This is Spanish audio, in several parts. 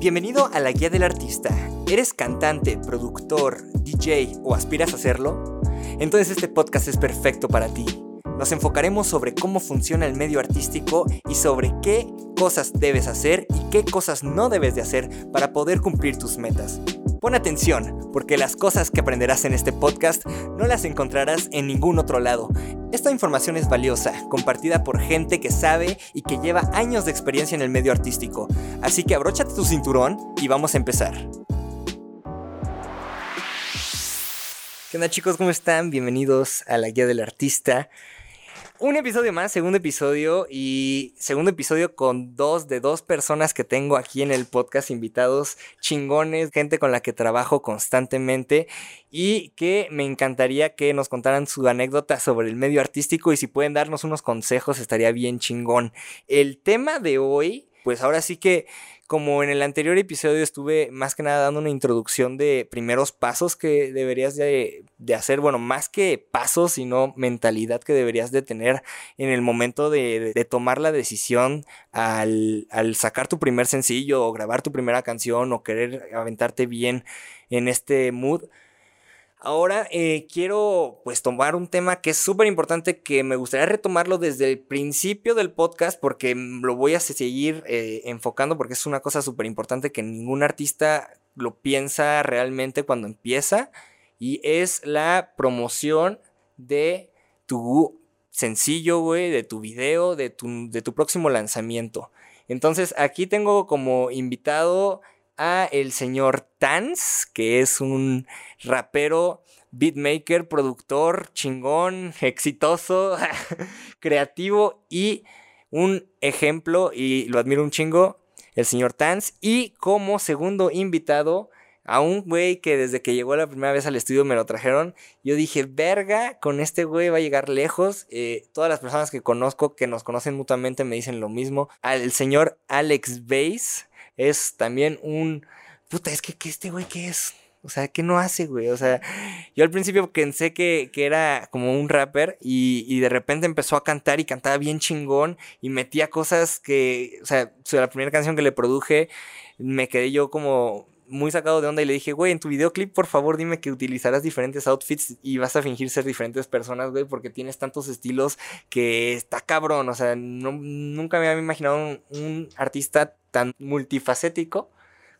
Bienvenido a la Guía del Artista. ¿Eres cantante, productor, DJ o aspiras a hacerlo? Entonces este podcast es perfecto para ti. Nos enfocaremos sobre cómo funciona el medio artístico y sobre qué cosas debes hacer y qué cosas no debes de hacer para poder cumplir tus metas. Pon atención, porque las cosas que aprenderás en este podcast no las encontrarás en ningún otro lado. Esta información es valiosa, compartida por gente que sabe y que lleva años de experiencia en el medio artístico. Así que abróchate tu cinturón y vamos a empezar. ¿Qué onda chicos? ¿Cómo están? Bienvenidos a la Guía del Artista un episodio más, segundo episodio y segundo episodio con dos de dos personas que tengo aquí en el podcast, invitados chingones, gente con la que trabajo constantemente y que me encantaría que nos contaran su anécdota sobre el medio artístico y si pueden darnos unos consejos estaría bien chingón. El tema de hoy, pues ahora sí que como en el anterior episodio estuve más que nada dando una introducción de primeros pasos que deberías de, hacer, bueno, más que pasos, sino mentalidad que deberías de tener en el momento de, de tomar la decisión al, al sacar tu primer sencillo o grabar tu primera canción o querer aventarte bien en este mood Ahora eh, quiero pues tomar un tema que es súper importante que me gustaría retomarlo desde el principio del podcast porque lo voy a seguir eh, enfocando porque es una cosa súper importante que ningún artista lo piensa realmente cuando empieza y es la promoción de tu sencillo, güey, de tu video, de tu, de tu próximo lanzamiento. Entonces aquí tengo como invitado a el señor Tans, que es un rapero, beatmaker, productor, chingón, exitoso, creativo y un ejemplo, y lo admiro un chingo, el señor Tans. Y como segundo invitado, a un güey que desde que llegó la primera vez al estudio me lo trajeron. Yo dije, verga, con este güey va a llegar lejos. Eh, todas las personas que conozco, que nos conocen mutuamente, me dicen lo mismo. Al señor Alex Bass es también un... Puta, es que, este güey, ¿qué es? O sea, ¿qué no hace, güey? O sea, yo al principio pensé que, que era como un rapper y, y, de repente empezó a cantar y cantaba bien chingón y metía cosas que, o sea, la primera canción que le produje, me quedé yo como muy sacado de onda y le dije, güey, en tu videoclip, por favor, dime que utilizarás diferentes outfits y vas a fingir ser diferentes personas, güey, porque tienes tantos estilos que está cabrón. O sea, nunca me había imaginado un, artista tan multifacético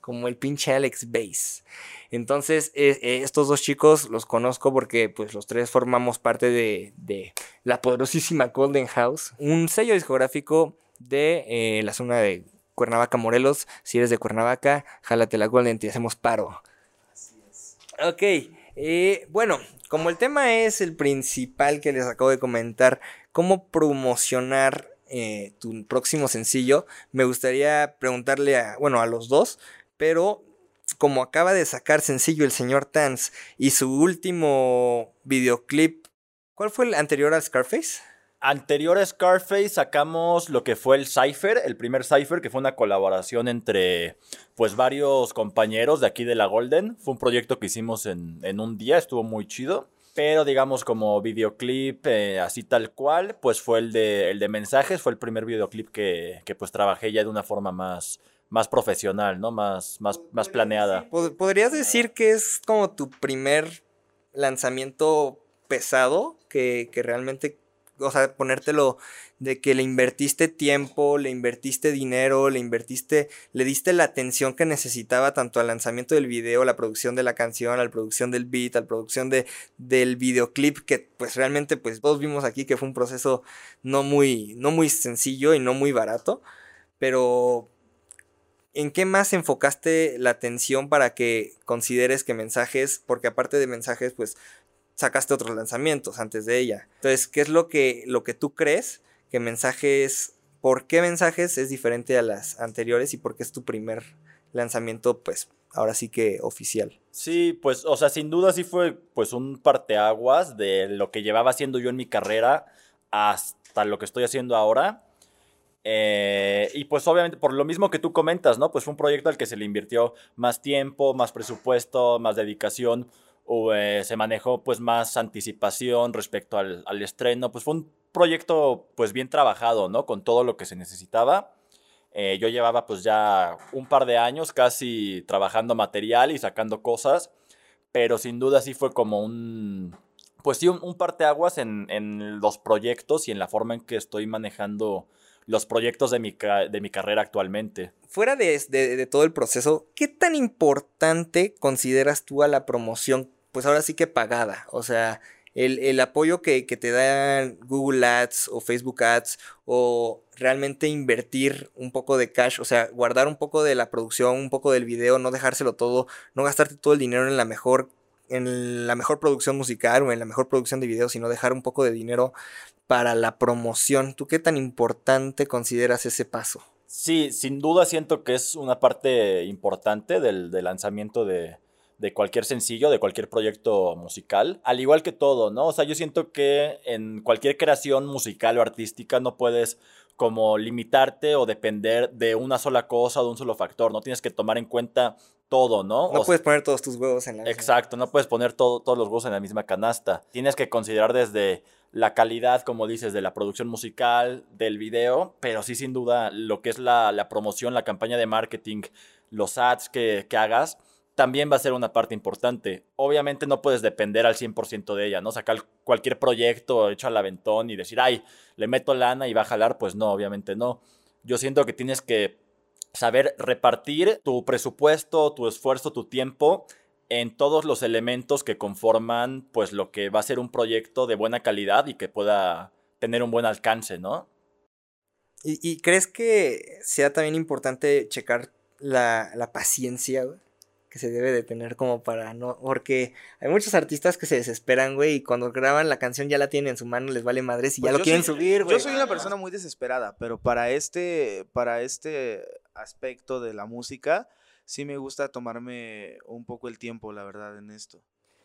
como el pinche Alex Bass. Entonces, eh, eh, estos dos chicos los conozco porque pues los tres formamos parte de, de la poderosísima Golden House, un sello discográfico de eh, la zona de Cuernavaca, Morelos. Si eres de Cuernavaca, jálate la Golden y hacemos paro. Así es. Ok, bueno, como el tema es el principal que les acabo de comentar, cómo promocionar eh, tu próximo sencillo, me gustaría preguntarle a, bueno, a los dos, pero como acaba de sacar sencillo el señor Tans y su último videoclip, ¿cuál fue el anterior a Scarface? Anterior a Scarface sacamos lo que fue el Cypher, el primer Cypher, que fue una colaboración entre pues varios compañeros de aquí de la Golden. Fue un proyecto que hicimos en, en un día, estuvo muy chido. Pero digamos como videoclip eh, así tal cual, pues fue el de, el de mensajes, fue el primer videoclip que, que pues trabajé ya de una forma más, más profesional, ¿no? Más, más, más planeada. ¿Podrías decir que es como tu primer lanzamiento pesado que, que realmente o sea, ponértelo de que le invertiste tiempo, le invertiste dinero, le invertiste, le diste la atención que necesitaba tanto al lanzamiento del video, la producción de la canción, a la producción del beat, a la producción de, del videoclip, que pues realmente pues todos vimos aquí que fue un proceso no muy, no muy sencillo y no muy barato, pero ¿En qué más enfocaste la atención para que consideres que mensajes, porque aparte de mensajes, pues sacaste otros lanzamientos antes de ella. Entonces, ¿qué es lo que, lo que tú crees que mensajes, por qué mensajes es diferente a las anteriores y por qué es tu primer lanzamiento, pues ahora sí que oficial? Sí, pues, o sea, sin duda sí fue pues un parteaguas de lo que llevaba haciendo yo en mi carrera hasta lo que estoy haciendo ahora. Eh, y pues obviamente por lo mismo que tú comentas, ¿no? Pues fue un proyecto al que se le invirtió más tiempo, más presupuesto, más dedicación o, eh, se manejó pues más anticipación respecto al, al, estreno, pues fue un proyecto pues bien trabajado, ¿no? Con todo lo que se necesitaba. Eh, yo llevaba pues ya un par de años casi trabajando material y sacando cosas, pero sin duda sí fue como un, pues sí, un, un parteaguas en, en los proyectos y en la forma en que estoy manejando los proyectos de mi, de mi carrera actualmente. Fuera de, de, de, todo el proceso, ¿qué tan importante consideras tú a la promoción? Pues ahora sí que pagada. O sea, el, el apoyo que, que, te dan Google Ads o Facebook Ads o realmente invertir un poco de cash, o sea, guardar un poco de la producción, un poco del video, no dejárselo todo, no gastarte todo el dinero en la mejor en la mejor producción musical o en la mejor producción de video, sino dejar un poco de dinero para la promoción. ¿Tú qué tan importante consideras ese paso? Sí, sin duda siento que es una parte importante del, del lanzamiento de, de, cualquier sencillo, de cualquier proyecto musical. Al igual que todo, ¿no? O sea, yo siento que en cualquier creación musical o artística no puedes como limitarte o depender de una sola cosa o de un solo factor. No tienes que tomar en cuenta todo, ¿no? No o puedes poner todos tus huevos en la misma. Exacto, no puedes poner todo, todos los huevos en la misma canasta. Tienes que considerar desde la calidad, como dices, de la producción musical, del video, pero sí sin duda lo que es la, la promoción, la campaña de marketing, los ads que, que, hagas, también va a ser una parte importante. Obviamente no puedes depender al 100% de ella, ¿no? Sacar cualquier proyecto hecho al aventón y decir, ay, le meto lana y va a jalar, pues no, obviamente no. Yo siento que tienes que saber repartir tu presupuesto, tu esfuerzo, tu tiempo en todos los elementos que conforman pues lo que va a ser un proyecto de buena calidad y que pueda tener un buen alcance, ¿no? ¿Y, y crees que sea también importante checar la, la paciencia, güey? Que se debe de tener como para no, porque hay muchos artistas que se desesperan, güey, y cuando graban la canción ya la tienen en su mano, les vale madres y pues ya lo quieren soy, subir, güey. Yo soy una persona muy desesperada, pero para este, para este aspecto de la música, sí me gusta tomarme un poco el tiempo, la verdad, en esto.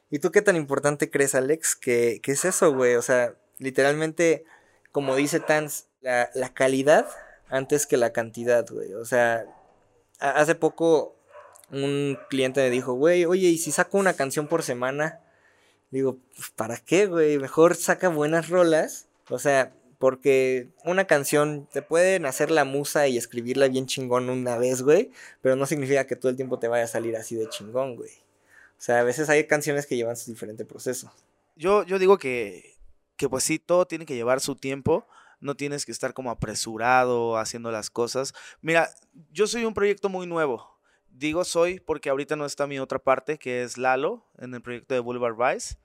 ¿Y tú qué tan importante crees, Alex? que qué es eso, güey? O sea, literalmente, como dice Tans, la, la calidad antes que la cantidad, güey. O sea, hace poco un cliente me dijo, güey, oye, ¿y si saco una canción por semana? Digo, pues, ¿para qué, güey? Mejor saca buenas rolas. O sea, porque una canción te pueden hacer la musa y escribirla bien chingón una vez, güey, pero no significa que todo el tiempo te vaya a salir así de chingón, güey. O sea, a veces hay canciones que llevan su diferente proceso. Yo, yo digo que, que pues sí, todo tiene que llevar su tiempo. No tienes que estar como apresurado haciendo las cosas. Mira, yo soy un proyecto muy nuevo. Digo soy porque ahorita no está mi otra parte, que es Lalo, en el proyecto de Boulevard Vice.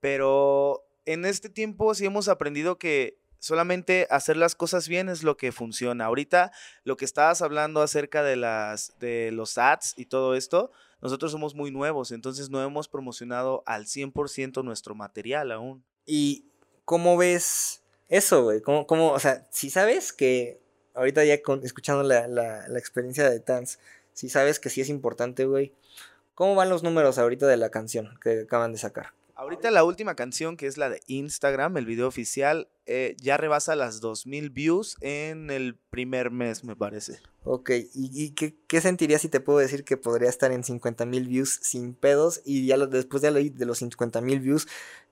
Pero en este tiempo sí hemos aprendido que solamente hacer las cosas bien es lo que funciona. Ahorita lo que estabas hablando acerca de las de los ads y todo esto, nosotros somos muy nuevos, entonces no hemos promocionado al 100% nuestro material aún. ¿Y cómo ves eso, güey? ¿Cómo, ¿Cómo, o sea, si sabes que ahorita ya con, escuchando la, la, la experiencia de Tans, si sabes que sí es importante, güey. ¿Cómo van los números ahorita de la canción que acaban de sacar? Ahorita la última canción, que es la de Instagram, el video oficial, eh, ya rebasa las 2000 views en el primer mes, me parece. Ok, ¿y, y qué, qué, sentirías si te puedo decir que podría estar en 50 mil views sin pedos? Y ya lo, después de, de los 50 mil views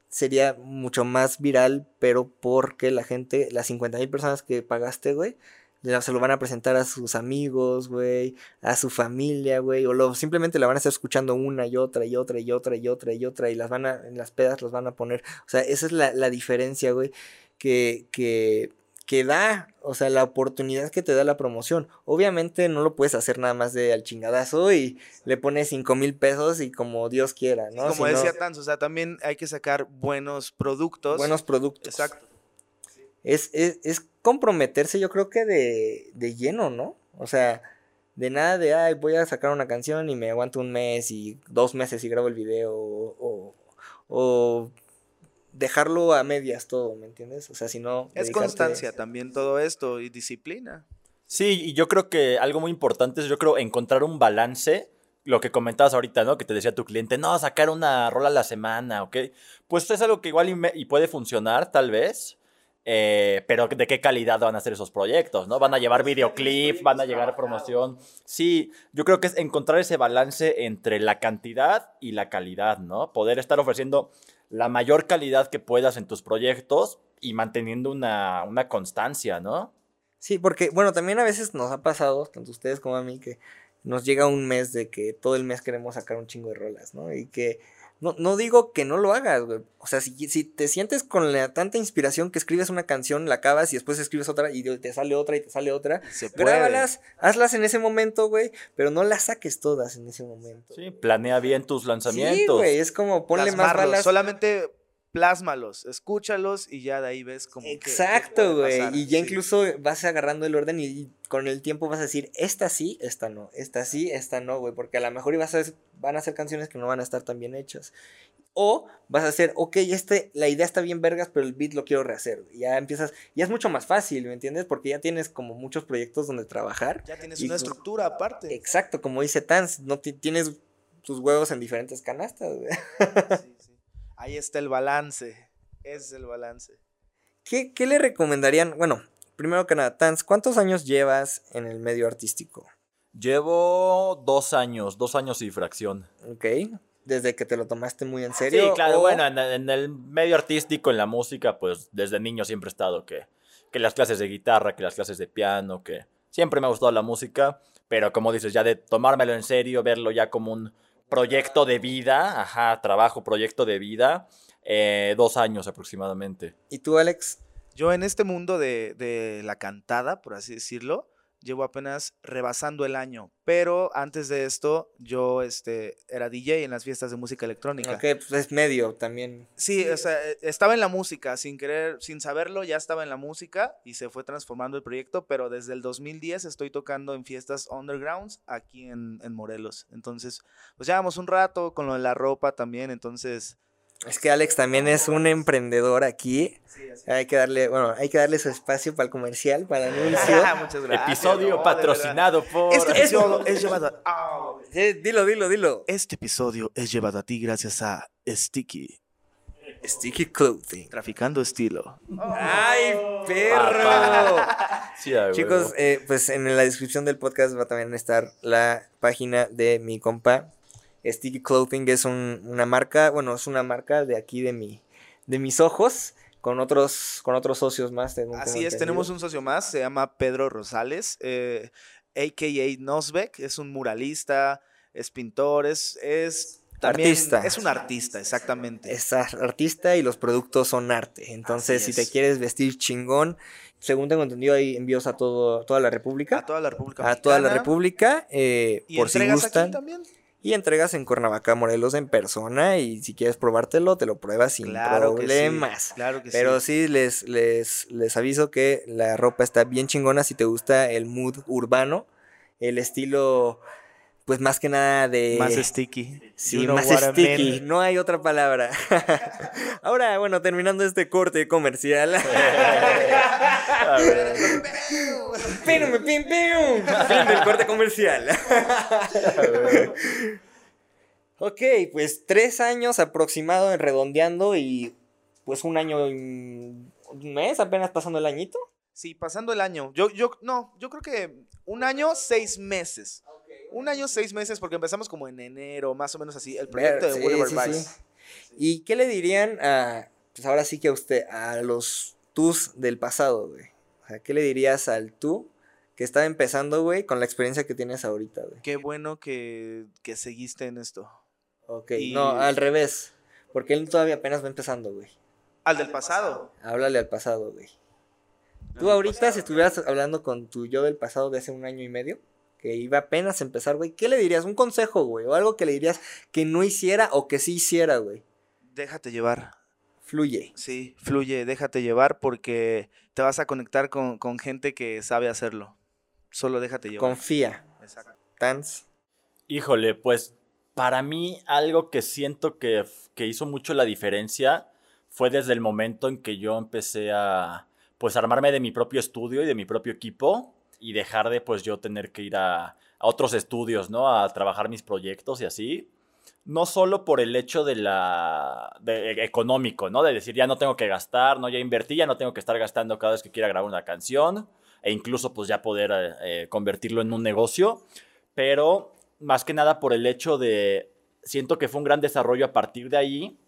sería mucho más viral, pero porque la gente, las 50 mil personas que pagaste, güey, se lo van a presentar a sus amigos, güey, a su familia, güey, o lo, simplemente la van a estar escuchando una y otra y otra y otra y otra y otra y las van a, en las pedas los van a poner, o sea, esa es la, la diferencia, güey, que, que, que da, o sea, la oportunidad que te da la promoción. Obviamente no lo puedes hacer nada más de al chingadazo y le pones cinco mil pesos y como Dios quiera, ¿no? Como si decía no, Tanz, o sea, también hay que sacar buenos productos. Buenos productos. Exacto. Es, es, es comprometerse, yo creo que de, de lleno, ¿no? O sea, de nada de, ay, voy a sacar una canción y me aguanto un mes y dos meses y grabo el video o, o, o dejarlo a medias todo, ¿me entiendes? O sea, si no... Es constancia también todo esto y disciplina. Sí, y yo creo que algo muy importante es, yo creo, encontrar un balance lo que comentabas ahorita, ¿no? Que te decía tu cliente, no, sacar una rola a la semana, ¿ok? Pues es algo que igual y, me, y puede funcionar, tal vez, eh, pero de qué calidad van a ser esos proyectos, ¿no? Van a llevar videoclip, van a llegar promoción. Sí, yo creo que es encontrar ese balance entre la cantidad y la calidad, ¿no? Poder estar ofreciendo la mayor calidad que puedas en tus proyectos y manteniendo una, una constancia, ¿no? Sí, porque, bueno, también a veces nos ha pasado, tanto ustedes como a mí, que nos llega un mes de que todo el mes queremos sacar un chingo de rolas, ¿no? Y que no, no digo que no lo hagas, güey. O sea, si, si te sientes con la tanta inspiración que escribes una canción, la acabas y después escribes otra y te sale otra y te sale otra, Se puede. grábalas, hazlas en ese momento, güey, pero no las saques todas en ese momento. Sí, planea bien tus Sí, lanzamientos. güey, es como ponle más balas. Solamente plásmalos, escúchalos y ya de ahí ves como. Exacto, güey. Y ya Sí. incluso vas agarrando el orden y, y con el tiempo vas a decir, esta sí, esta no, esta sí, esta no, güey. Porque a lo mejor ibas a, van a ser canciones que no van a estar tan bien hechas. O vas a hacer, ok, este, la idea está bien vergas, pero el beat lo quiero rehacer. Ya empiezas, ya es mucho más fácil, ¿me entiendes? Porque ya tienes como muchos proyectos donde trabajar. Ya tienes una estructura aparte. Exacto, como dice Tans, no ti- tienes tus huevos en diferentes canastas, güey. Sí. Ahí está el balance. Ese es el balance. ¿Qué, qué le recomendarían? Bueno, primero que nada, Tans, ¿cuántos años llevas en el medio artístico? Llevo dos años, dos años y fracción. Ok. Desde que te lo tomaste muy en serio. Sí, claro, o- bueno, en, en el medio artístico, en la música, pues desde niño siempre he estado que, que las clases de guitarra, que las clases de piano, que siempre me ha gustado la música, pero como dices, ya de tomármelo en serio, verlo ya como un proyecto de vida, ajá, trabajo, proyecto de vida, eh, dos años aproximadamente. ¿Y tú, Alex? Yo en este mundo de, de la cantada, por así decirlo, llevo apenas rebasando el año. Pero antes de esto, yo este, era DJ en las fiestas de música electrónica. Ok, pues es medio también. Sí, o sea, eh, estaba en la música, sin querer, sin saberlo, ya estaba en la música y se fue transformando el proyecto, pero desde el 2010 estoy tocando en fiestas undergrounds aquí en, en Morelos. Entonces, pues llevamos un rato con lo de la ropa también, entonces... Es que Alex también es un emprendedor aquí. Hay que darle, bueno, hay que darle su espacio para el comercial, para el anuncio. Muchas gracias. Episodio no, patrocinado por... Este episodio es llevado a... Sí, dilo, dilo, dilo. Este episodio es llevado a ti gracias a Sticky, Sticky Clothing. traficando estilo. ¡Ay, perro! Sí, a Chicos, eh, pues en la descripción del podcast va a también estar la página de mi compa. Sticky Clothing es un- una marca, bueno, es una marca de aquí de mi, de mis ojos, con otros, con otros socios más. tengo Así es, tenemos un socio más, se llama Pedro Rosales, eh, a.k.a. Nosbeck, es un muralista, es pintor, es, es también... Artista. Es un artista, exactamente. Es ar- artista y los productos son arte. Entonces, si te es. quieres vestir chingón, según tengo entendido, hay envíos a todo, toda la República. a toda la República A toda la Mexicana. República, eh, Y por si entregas aquí gustan. también. Y entregas en Cuernavaca, Morelos, en persona. Y si quieres probártelo, te lo pruebas sin Claro que sí, problemas. claro que Pero sí. sí, les, les, les aviso que la ropa está bien chingona si te gusta el mood urbano. El estilo, pues más que nada de... Más sticky. Sí, You know más sticky, mean. no hay otra palabra. Ahora, bueno, terminando este corte comercial. A ver. Pínume, pim, pim. Fin del corte comercial. ok, pues tres años aproximado en redondeando y pues un año y un mes apenas pasando el añito. Sí, pasando el año. Yo, yo, no, yo creo que un año, seis meses. Un año, seis meses, porque empezamos como en enero, más o menos así, el proyecto de Sí, Boulevard sí, Vice. sí. ¿Y qué le dirían a, pues ahora sí que a usted, a los tus del pasado, güey? Sea, ¿qué le dirías al tú que estaba empezando, güey, con la experiencia que tienes ahorita, güey? Qué bueno que, que seguiste en esto. Ok, Y- no, al revés. Porque él todavía apenas va empezando, güey. Al del pasado. Háblale al pasado, güey. Tú ahorita, si estuvieras hablando con tu yo del pasado de hace un año y medio, que iba apenas a empezar, güey, ¿qué le dirías? Un consejo, güey, o algo que le dirías que no hiciera o que sí hiciera, güey. Déjate llevar. Fluye. Sí, fluye, déjate llevar porque te vas a conectar con, con gente que sabe hacerlo. Solo déjate llevar. Confía. Exacto. Tans. Híjole, pues para mí algo que siento que, que hizo mucho la diferencia fue desde el momento en que yo empecé a pues armarme de mi propio estudio y de mi propio equipo y dejar de pues yo tener que ir a, a otros estudios, ¿no? A trabajar mis proyectos y así. No solo por el hecho de la de, e- económico, ¿no? De decir ya no tengo que gastar, no ya invertí, ya no tengo que estar gastando cada vez que quiera grabar una canción e incluso pues ya poder eh, eh, convertirlo en un negocio, pero más que nada por el hecho de, siento que fue un gran desarrollo a partir de ahí,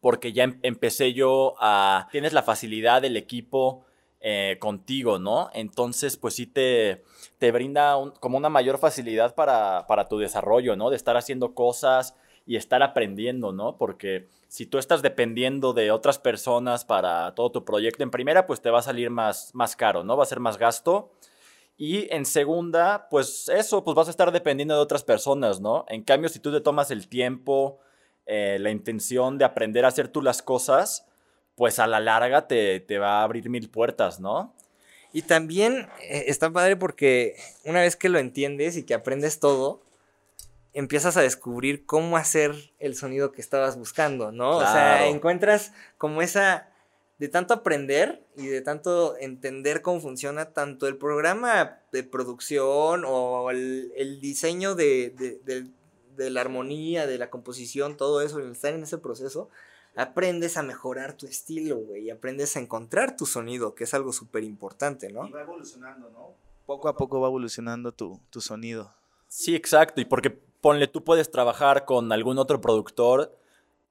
porque ya em- empecé yo a, tienes la facilidad del equipo, eh, contigo, ¿no? Entonces, pues sí te, te brinda como una mayor facilidad para, para tu desarrollo, ¿no? De estar haciendo cosas y estar aprendiendo, ¿no? Porque si tú estás dependiendo de otras personas para todo tu proyecto en primera, pues te va a salir más, más caro, ¿no? Va a ser más gasto. Y en segunda, pues eso, pues vas a estar dependiendo de otras personas, ¿no? En cambio, si tú te tomas el tiempo, eh, la intención de aprender a hacer tú las cosas, pues a la larga te, te va a abrir mil puertas, ¿no? Y también eh, está padre porque una vez que lo entiendes y que aprendes todo, empiezas a descubrir cómo hacer el sonido que estabas buscando, ¿no? O sea, encuentras como esa de tanto aprender y de tanto entender cómo funciona tanto el programa de producción o el, diseño de, de, la armonía, de la composición, todo eso, el estar en ese proceso, aprendes a mejorar tu estilo, güey, y aprendes a encontrar tu sonido, que es algo súper importante, ¿no? Y va evolucionando, ¿no? Poco a poco va evolucionando tu, tu sonido. Sí, exacto, y porque ponle, tú puedes trabajar con algún otro productor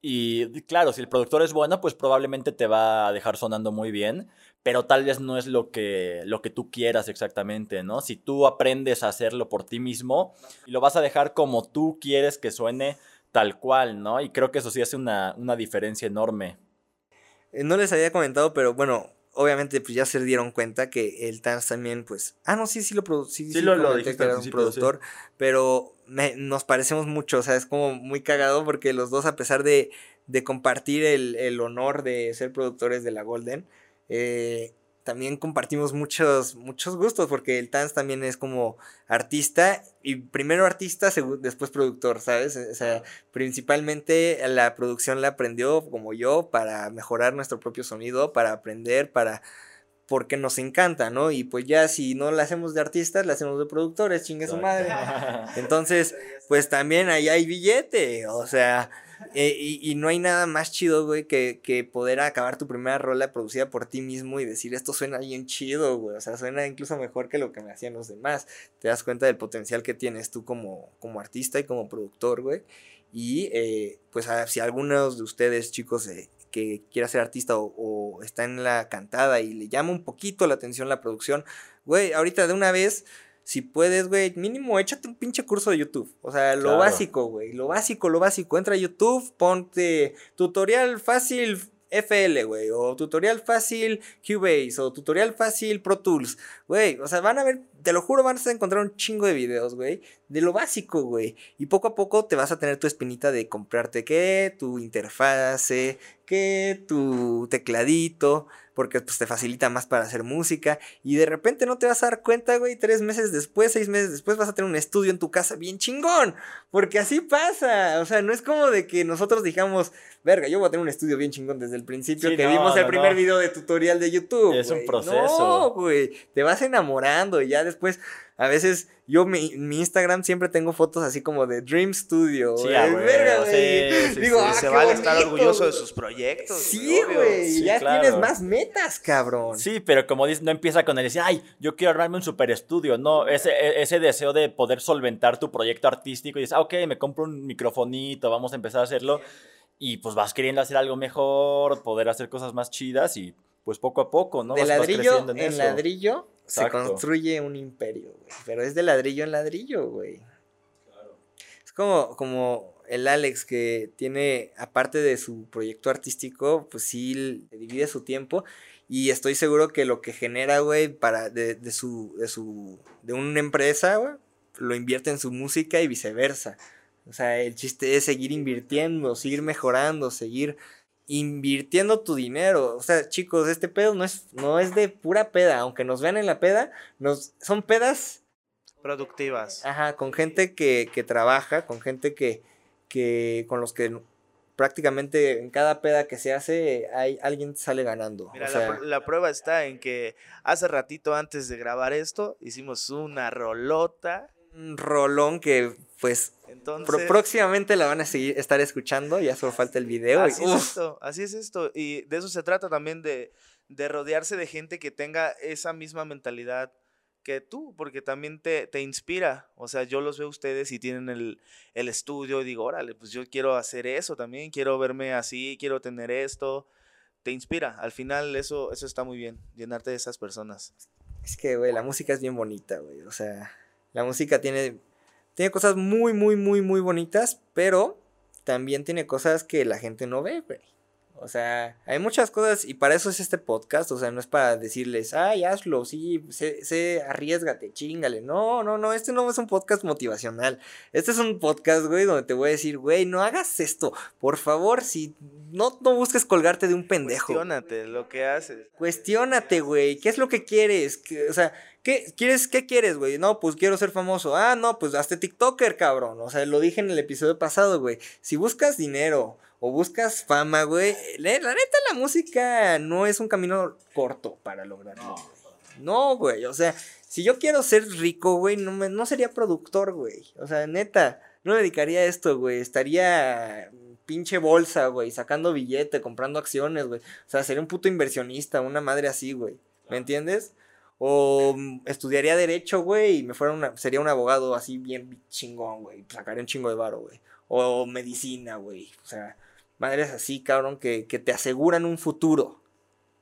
y claro, si el productor es bueno, pues probablemente te va a dejar sonando muy bien, pero tal vez no es lo que, lo que tú quieras exactamente, ¿no? Si tú aprendes a hacerlo por ti mismo y lo vas a dejar como tú quieres que suene tal cual, ¿no? Y creo que eso sí hace una, una diferencia enorme. Eh, no les había comentado, pero bueno, obviamente pues ya se dieron cuenta que el Tans también pues ah no sí sí lo sí, sí, lo, lo dijiste que era un productor pero nos parecemos mucho o sea es como muy cagado porque los dos a pesar de, de compartir el, el, honor de ser productores de la Golden eh, también compartimos muchos, muchos gustos, porque el Tans también es como artista, y primero artista, después productor, ¿sabes? O sea, principalmente la producción la aprendió como yo para mejorar nuestro propio sonido, para aprender, para porque nos encanta, ¿no? Y pues ya si no la hacemos de artistas, la hacemos de productores, chingue su madre. Entonces, pues también ahí hay billete, o sea, eh, y, no hay nada más chido, güey, que, que, poder acabar tu primera rola producida por ti mismo y decir, esto suena bien chido, güey. O sea, suena incluso mejor que lo que me hacían los demás. Te das cuenta del potencial que tienes tú como, como artista y como productor, güey. Y eh, pues si algunos de ustedes, chicos, eh, que quiera ser artista o, o, está en la cantada y le llama un poquito la atención la producción, güey, ahorita de una vez si puedes, güey, mínimo échate un pinche curso de YouTube. O sea, lo básico, güey. Lo básico, lo básico. Entra a YouTube, ponte tutorial fácil FL, güey, o tutorial fácil Cubase, o tutorial fácil Pro Tools, güey, o sea, van a ver, te lo juro, van a encontrar un chingo de videos, güey, de lo básico, güey, y poco a poco te vas a tener tu espinita de comprarte, ¿qué? Tu interfase, ¿qué? Tu tecladito, porque pues te facilita más para hacer música y de repente no te vas a dar cuenta, güey, tres meses después, seis meses después vas a tener un estudio en tu casa bien chingón, porque así pasa, o sea, no es como de que nosotros digamos, verga, yo voy a tener un estudio bien chingón desde el principio que vimos el primer video de tutorial de YouTube. Es un proceso. No, güey, te vas enamorando y ya después a veces yo mi, mi, Instagram siempre tengo fotos así como de Dream Studio. Sí, verga, sí, Digo, ah, se vale estar orgulloso de sus proyectos. Sí, güey. ya tienes más metas, cabrón. Sí, pero como dices, no empieza con el decir, ay, yo quiero armarme un super estudio. No, ese, e, ese deseo de poder solventar tu proyecto artístico y dices, ah, ok, me compro un microfonito, vamos a empezar a hacerlo. Y pues vas queriendo hacer algo mejor, poder hacer cosas más chidas y pues poco a poco, ¿no? De ladrillo en, ladrillo se construye un imperio, güey. Pero es de ladrillo en ladrillo, güey. Claro. Es como, como el Alex que tiene, aparte de su proyecto artístico, pues sí divide su tiempo. Y estoy seguro que lo que genera, güey, para de, de, su, de su, de una empresa, güey, lo invierte en su música y viceversa. O sea, el chiste es seguir invirtiendo, seguir mejorando, seguir invirtiendo tu dinero. O sea, chicos, este pedo no es, no es de pura peda. Aunque nos vean en la peda, nos, son pedas productivas. Ajá, con gente que, que trabaja, con gente que, que, con los que prácticamente en cada peda que se hace, hay, alguien sale ganando. Mira, la, la, prueba está en que hace ratito antes de grabar esto, hicimos una rolota. Un rolón que pues entonces, próximamente la van a seguir, estar escuchando, ya solo falta el video. Así es esto, así es esto. Y de eso se trata también de, de rodearse de gente que tenga esa misma mentalidad que tú, porque también te, te, inspira. O sea, yo los veo ustedes y tienen el, el, estudio y digo, órale, pues yo quiero hacer eso también, quiero verme así, quiero tener esto. te inspira. Al final eso, eso está muy bien, llenarte de esas personas. Es que, güey, la música es bien bonita, güey. O sea, la música tiene, tiene cosas muy, muy, muy, muy bonitas, pero también tiene cosas que la gente no ve, güey. O sea, hay muchas cosas y para eso es este podcast. O sea, no es para decirles, ay, hazlo, sí, sé, sé, arriesgate, chingale. No, no, no, este no es un podcast motivacional. Este es un podcast, güey, donde te voy a decir, güey, no hagas esto. Por favor, si no, no busques colgarte de un pendejo. Cuestiónate lo que haces. Cuestiónate, güey. ¿Qué es lo que quieres? O sea, ¿Qué quieres, qué quieres, güey? No, pues quiero ser famoso. Ah, no, pues hazte TikToker, cabrón. O sea, lo dije en el episodio pasado, güey. Si buscas dinero o buscas fama, güey, la, neta la música no es un camino corto para lograrlo. No, güey. O sea, si yo quiero ser rico, güey, no, me, no sería productor, güey. O sea, neta, no me dedicaría a esto, güey. Estaría pinche bolsa, güey, sacando billete, comprando acciones, güey. O sea, sería un puto inversionista, una madre así, güey. ¿Me entiendes? O mm, estudiaría derecho, güey, y me fuera una, sería un abogado así bien chingón, güey. Sacaría un chingo de varo, güey. O medicina, güey. O sea, madres así, cabrón, que, que te aseguran un futuro.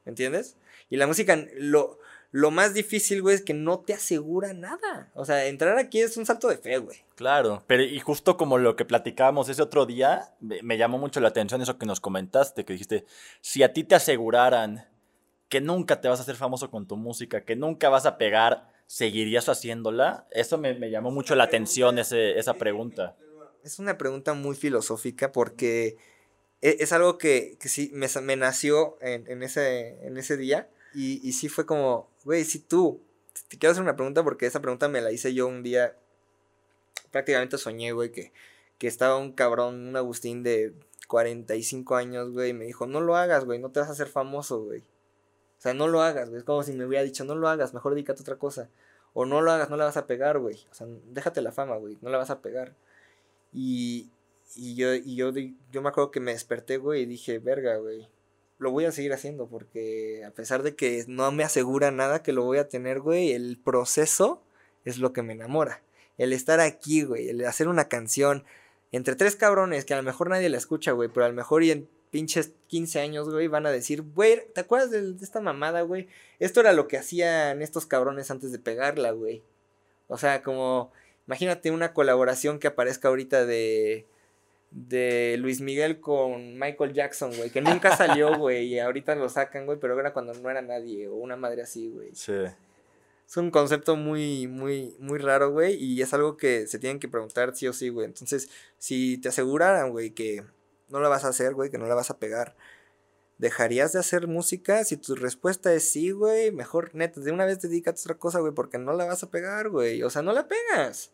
¿Me entiendes? Y la música, lo, lo más difícil, güey, es que no te asegura nada. O sea, entrar aquí es un salto de fe, güey. Claro, pero y justo como lo que platicábamos ese otro día, me llamó mucho la atención eso que nos comentaste, que dijiste, si a ti te aseguraran que nunca te vas a hacer famoso con tu música, que nunca vas a pegar, ¿seguirías haciéndola? Eso me, llamó mucho la atención, ese, esa pregunta. Es una pregunta muy filosófica porque e, es, algo que, sí me, me nació en, ese, en ese día y, y sí fue como, güey, si tú, te quiero hacer una pregunta porque esa pregunta me la hice yo un día, prácticamente soñé, güey, que, que estaba un cabrón, un Agustín de 45 años, güey, y me dijo, no lo hagas, güey, no te vas a hacer famoso, güey. O sea, no lo hagas, güey. Es como si me hubiera dicho, no lo hagas, mejor dedícate a otra cosa. O no lo hagas, no la vas a pegar, güey. O sea, déjate la fama, güey. No la vas a pegar. Y, y yo, y yo, yo me acuerdo que me desperté, güey, y dije, verga, güey. Lo voy a seguir haciendo porque a pesar de que no me asegura nada que lo voy a tener, güey, el proceso es lo que me enamora. El estar aquí, güey, el hacer una canción entre tres cabrones que a lo mejor nadie la escucha, güey, pero a lo mejor y en pinches 15 años, güey, van a decir, güey, ¿te acuerdas de, esta mamada, güey? Esto era lo que hacían estos cabrones antes de pegarla, güey. O sea, como, imagínate una colaboración que aparezca ahorita de, de Luis Miguel con Michael Jackson, güey, que nunca salió, güey, y ahorita lo sacan, güey, pero era cuando no era nadie, o una madre así, güey. Sí. Es un concepto muy, muy, muy raro, güey, y es algo que se tienen que preguntar sí o sí, güey. Entonces, si te aseguraran, güey, que no la vas a hacer, güey, que no la vas a pegar. ¿Dejarías de hacer música? Si tu respuesta es sí, güey, mejor neta, de una vez dedícate a otra cosa, güey, porque no la vas a pegar, güey. O sea, no la pegas.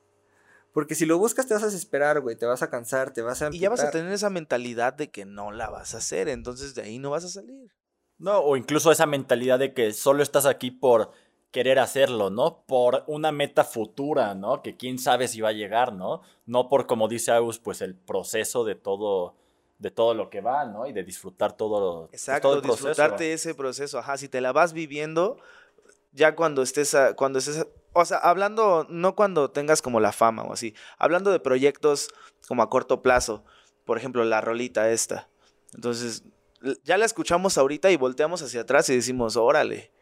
Porque si lo buscas te vas a desesperar, güey, te vas a cansar, te vas a... Y ya vas a tener esa mentalidad de que no la vas a hacer, entonces de ahí no vas a salir. No, o incluso esa mentalidad de que solo estás aquí por querer hacerlo, ¿no? Por una meta futura, ¿no? Que quién sabe si va a llegar, ¿no? No por, como dice Agus, pues el proceso de todo de todo lo que va, ¿no? Y de disfrutar todo, pues, Exacto, todo el disfrutarte ese proceso. Ajá, si te la vas viviendo, ya cuando estés, cuando estés, o sea, hablando, no cuando tengas como la fama o así, hablando de proyectos como a corto plazo, por ejemplo, la rolita esta. Entonces, ya la escuchamos ahorita y volteamos hacia atrás y decimos, órale,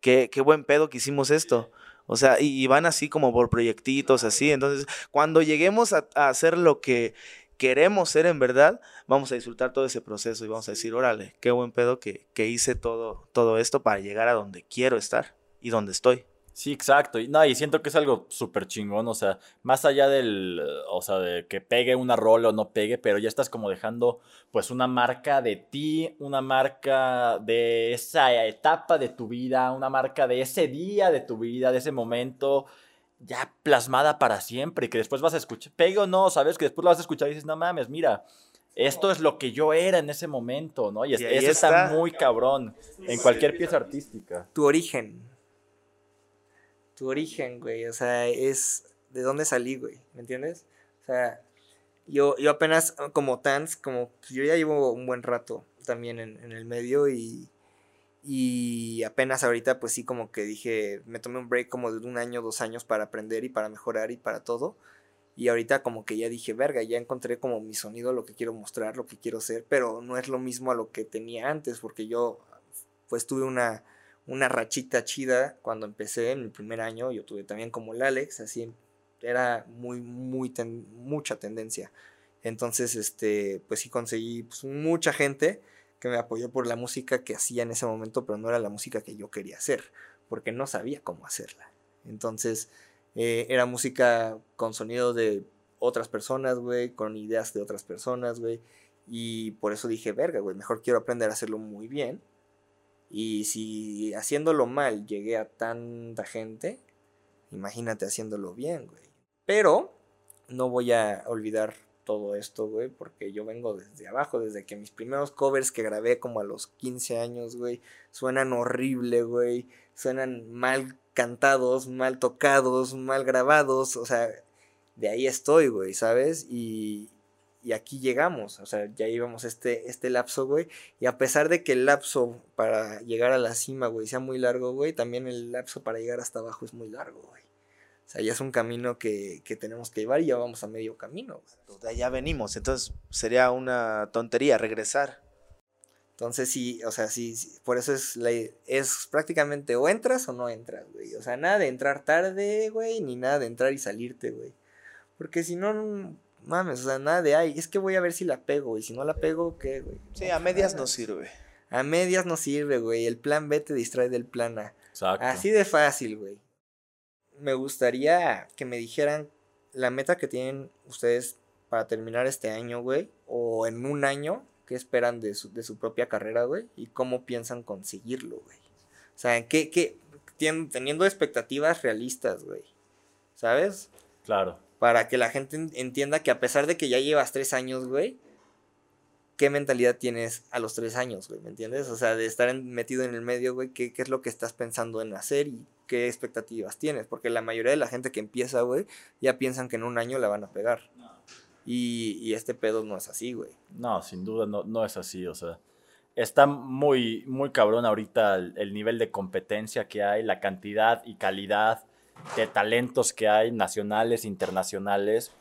qué, qué buen pedo que hicimos esto. O sea, y, van así como por proyectitos, así. Entonces, cuando lleguemos a hacer lo que queremos ser en verdad, vamos a disfrutar todo ese proceso y vamos a decir, órale, qué buen pedo que, hice todo, todo esto para llegar a donde quiero estar y donde estoy. Sí, exacto. Y, no, y siento que es algo súper chingón, o sea, más allá del, o sea, de que pegue una rola o no pegue, pero ya estás como dejando pues una marca de ti, una marca de esa etapa de tu vida, una marca de ese día de tu vida, de ese momento, ya plasmada para siempre y que después vas a escuchar, pegue o no, sabes que después lo vas a escuchar y dices, no mames, mira, esto es lo que yo era en ese momento, ¿no? Y, eso está. muy cabrón en cualquier pieza artística. Tu origen. Tu origen, güey, o sea, es de dónde salí, güey, ¿me entiendes? O sea, yo, yo apenas como Tans, como yo ya llevo un buen rato también en, en el medio y y apenas ahorita, pues sí, como que dije, me tomé un break como de un año, dos años para aprender y para mejorar y para todo. Y ahorita como que ya dije, verga, ya encontré como mi sonido, lo que quiero mostrar, lo que quiero ser, pero no es lo mismo a lo que tenía antes, porque yo pues tuve una, una rachita chida cuando empecé en el primer año, yo tuve también como el Alex, así era muy, muy, mucha tendencia. Entonces, este, pues sí conseguí pues, mucha gente que me apoyó por la música que hacía en ese momento, pero no era la música que yo quería hacer, porque no sabía cómo hacerla. Entonces, eh, era música con sonido de otras personas, güey, con ideas de otras personas, güey. Y por eso dije, verga, güey, mejor quiero aprender a hacerlo muy bien. Y si haciéndolo mal llegué a tanta gente, imagínate haciéndolo bien, güey. Pero no voy a olvidar todo esto, güey, porque yo vengo desde abajo, desde que mis primeros covers que grabé como a los 15 años, güey, suenan horrible, güey, suenan mal cantados, mal tocados, mal grabados, o sea, de ahí estoy, güey, ¿sabes? Y, y aquí llegamos, o sea, ya íbamos este, este lapso, güey, y a pesar de que el lapso para llegar a la cima, güey, sea muy largo, güey, también el lapso para llegar hasta abajo es muy largo, güey. O sea, ya es un camino que, tenemos que llevar y ya vamos a medio camino. De allá venimos, entonces sería una tontería regresar. Entonces sí, o sea, sí, por eso es, la, es prácticamente o entras o no entras, güey. O sea, nada de entrar tarde, güey, ni nada de entrar y salirte, güey. Porque si no, mames, o sea, nada de, ay, es que voy a ver si la pego, y si no la pego, ¿qué, güey? Sí, a medias no sirve. A medias no sirve, güey. El plan B te distrae del plan A. Exacto. Así de fácil, güey me gustaría que me dijeran la meta que tienen ustedes para terminar este año, güey, o en un año, qué esperan de su, de su propia carrera, güey, y cómo piensan conseguirlo, güey. O sea, ¿qué, qué, teniendo expectativas realistas, güey, ¿sabes? Claro. Para que la gente entienda que a pesar de que ya llevas tres años, güey, qué mentalidad tienes a los tres años, güey, ¿me entiendes? O sea, de estar metido en el medio, güey, ¿qué, ¿qué, es lo que estás pensando en hacer y qué expectativas tienes? Porque la mayoría de la gente que empieza, güey, ya piensan que en un año la van a pegar. Y, y, este pedo no es así, güey. No, sin duda no, no es así, o sea, está muy, muy cabrón ahorita el, el nivel de competencia que hay, la cantidad y calidad de talentos que hay, nacionales, internacionales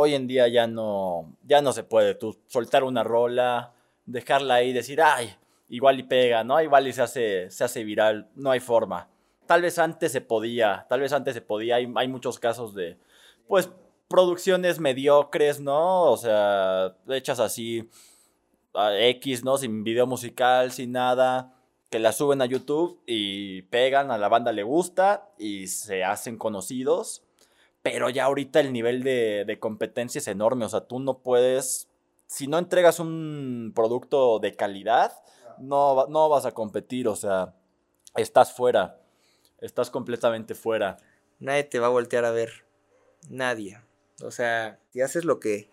hoy en día ya no, ya no se puede. Tú soltar una rola, dejarla ahí decir, ay, igual y pega, ¿no? Igual y se hace, se hace viral, no hay forma. Tal vez antes se podía, tal vez antes se podía, hay, hay muchos casos de, pues, producciones mediocres, ¿no? O sea, hechas así, X, ¿no? Sin video musical, sin nada, que la suben a YouTube y pegan, a la banda le gusta y se hacen conocidos pero ya ahorita el nivel de, competencia es enorme, o sea, tú no puedes, si no entregas un producto de calidad, no, no vas a competir, o sea, estás fuera, estás completamente fuera. Nadie te va a voltear a ver, nadie. O sea, si haces lo que,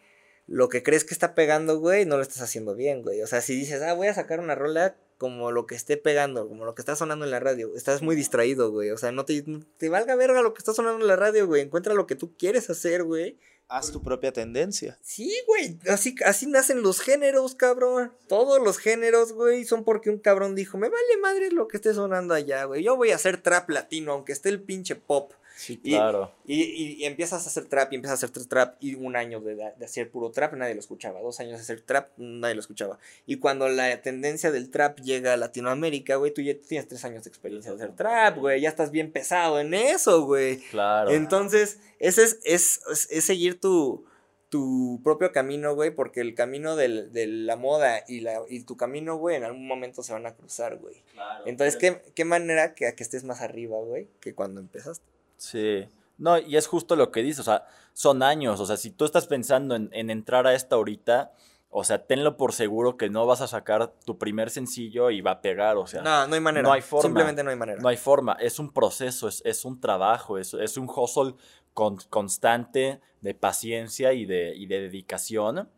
lo que crees que está pegando, güey, no lo estás haciendo bien, güey. O sea, si dices, ah, voy a sacar una rola como lo que esté pegando, como lo que está sonando en la radio. Estás muy distraído, güey. O sea, no te, te valga verga lo que está sonando en la radio, güey. Encuentra lo que tú quieres hacer, güey. Haz tu propia tendencia. Sí, güey. Así, así nacen los géneros, cabrón. Todos los géneros, güey, son porque un cabrón dijo, me vale madre lo que esté sonando allá, güey. Yo voy a hacer trap latino, aunque esté el pinche pop. Sí, claro. Y, y, empiezas a hacer trap y empiezas a hacer trap y un año de, de, hacer puro trap nadie lo escuchaba. Dos años de hacer trap nadie lo escuchaba. Y cuando la tendencia del trap llega a Latinoamérica, güey, tú ya tienes tres años de experiencia de hacer trap, güey. Ya estás bien pesado en eso, güey. Claro. Entonces, ese es, es, es, seguir tu, tu propio camino, güey, porque el camino del, de la moda y, la, y tu camino, güey, en algún momento se van a cruzar, güey. Claro, Entonces, ¿qué, ¿qué manera que, que estés más arriba, güey, que cuando empezaste? Sí. No, y es justo lo que dices, o sea, son años, o sea, si tú estás pensando en, entrar a esta ahorita, o sea, tenlo por seguro que no vas a sacar tu primer sencillo y va a pegar, o sea. No, no hay manera. No hay forma. Simplemente no hay manera. No hay forma. Es un proceso, es, es un trabajo, es, es un hustle constante de paciencia y de, y de dedicación.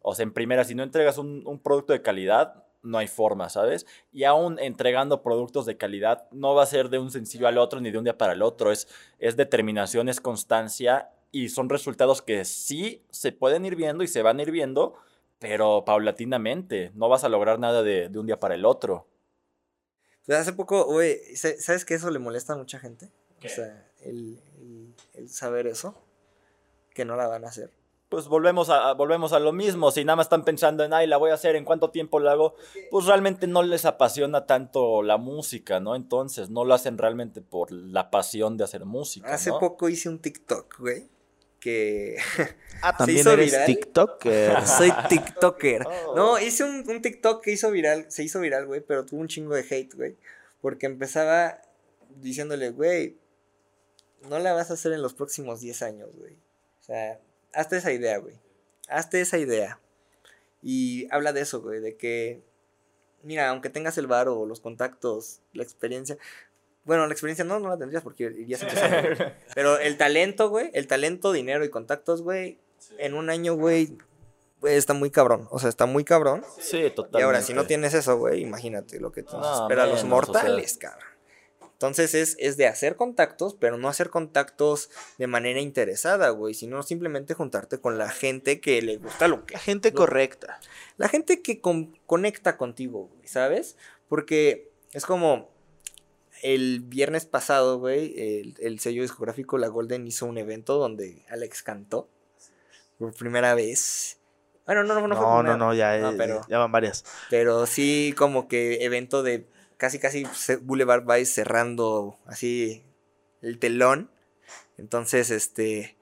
O sea, en primera, si no entregas un, un producto de calidad, no hay forma, ¿sabes? Y aún entregando productos de calidad, no va a ser de un sencillo al otro ni de un día para el otro, es, es determinación, es constancia y son resultados que sí se pueden ir viendo y se van a ir viendo, pero paulatinamente, no vas a lograr nada de, un día para el otro. Pues hace poco, güey, ¿sabes que eso le molesta a mucha gente? O sea, el, el saber eso. que no la van a hacer. Pues volvemos a, volvemos a lo mismo. Si nada más están pensando en, ay, la voy a hacer, en cuánto tiempo la hago, pues realmente no les apasiona tanto la música, ¿no? Entonces no lo hacen realmente por la pasión de hacer música. Hace ¿no? poco hice un TikTok, güey, que... Ah, también eres viral. TikToker. Soy TikToker. Oh. No, hice un, un TikTok que hizo viral, se hizo viral, güey, pero tuvo un chingo de hate, güey. Porque empezaba diciéndole, güey, no la vas a hacer en los próximos 10 años, güey. O sea, hazte esa idea, güey. Hazte esa idea. Y habla de eso, güey, de que, mira, aunque tengas el bar o los contactos, la experiencia. Bueno, la experiencia no, no la tendrías porque irías empezando. güey. Pero el talento, güey, el talento, dinero y contactos, güey, en un año, güey, güey, está muy cabrón. O sea, está muy cabrón. Sí, totalmente. Y ahora, si no tienes eso, güey, imagínate lo que te No, espera a los menos, o sea. mortales, cabrón. Entonces es, es de hacer contactos, pero no hacer contactos de manera interesada, güey, sino simplemente juntarte con la gente que le gusta lo que La gente correcta. la gente que con- conecta contigo, güey, ¿sabes? Porque es como el viernes pasado, güey, el, el sello discográfico La Golden hizo un evento donde Alex cantó por primera vez. Bueno, no, no, no, fue No, no, no, ya, No, eh, pero- ya van varias. pero sí como que evento de casi, casi Boulevard Vice cerrando así el telón. Entonces, este,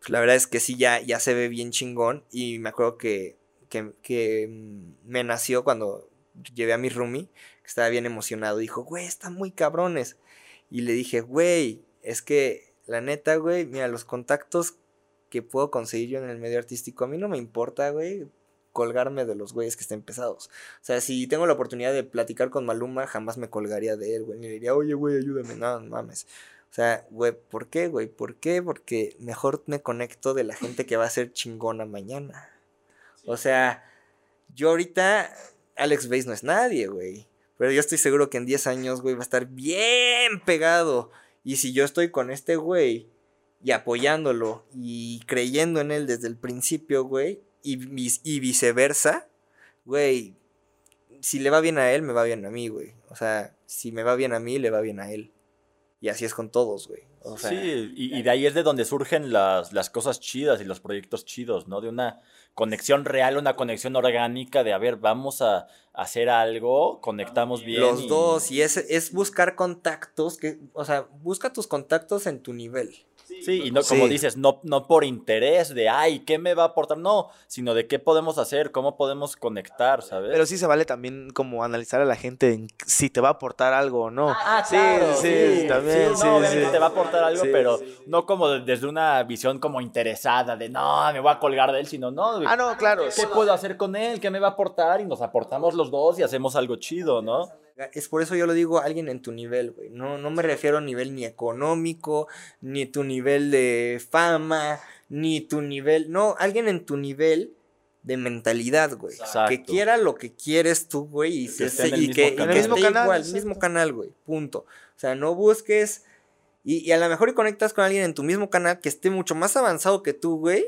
pues la verdad es que sí, ya, ya se ve bien chingón. Y me acuerdo que, que, que, mm, me nació cuando llevé a mi roomie, que estaba bien emocionado. Dijo, güey, están muy cabrones. Y le dije, güey, es que la neta, güey, mira, los contactos que puedo conseguir yo en el medio artístico, a mí no me importa, güey, colgarme de los güeyes que estén pesados. O sea, si tengo la oportunidad de platicar con Maluma, jamás me colgaría de él, güey. Ni le diría, oye, güey, ayúdame. No, no mames. O sea, güey, ¿por qué, güey? ¿Por qué? Porque mejor me conecto de la gente que va a ser chingona mañana. O sea, yo ahorita, Alex Bass no es nadie, güey. Pero yo estoy seguro que en 10 años, güey, va a estar bien pegado. Y si yo estoy con este güey y apoyándolo y creyendo en él desde el principio, güey, y, viceversa, güey, si le va bien a él, me va bien a mí, güey. O sea, si me va bien a mí, le va bien a él. Y así es con todos, güey. O sea, sí, y, y de ahí es de donde surgen las, las cosas chidas y los proyectos chidos, ¿no? De una conexión real, una conexión orgánica de, a ver, vamos a hacer algo, conectamos bien. los y- dos, y es, es buscar contactos, que, o sea, busca tus contactos en tu nivel. Sí, y no, como Sí. dices, no, no por interés de, ay, ¿qué me va a aportar? No, sino de qué podemos hacer, cómo podemos conectar, ¿sabes? Pero sí se vale también como analizar a la gente en si te va a aportar algo o no. Ah, sí, claro, sí, también, no, sí, obviamente sí. te va a aportar algo, Sí, pero sí. no como de- desde una visión como interesada de, no, me voy a colgar de él, sino, no, Ah, no, claro. ¿qué puedo hacer con él? ¿Qué me va a aportar? Y nos aportamos los dos y hacemos algo chido, ¿no? Es por eso yo lo digo a alguien en tu nivel, güey. No, no me refiero a nivel ni económico, ni tu nivel de fama, ni tu nivel. No, alguien en tu nivel de mentalidad, güey. Que quiera lo que quieres tú, güey. Y, se- en el y que, y canal. que igual, mismo canal, güey. Punto. O sea, no busques. Y, y a lo mejor y conectas con alguien en tu mismo canal que esté mucho más avanzado que tú, güey.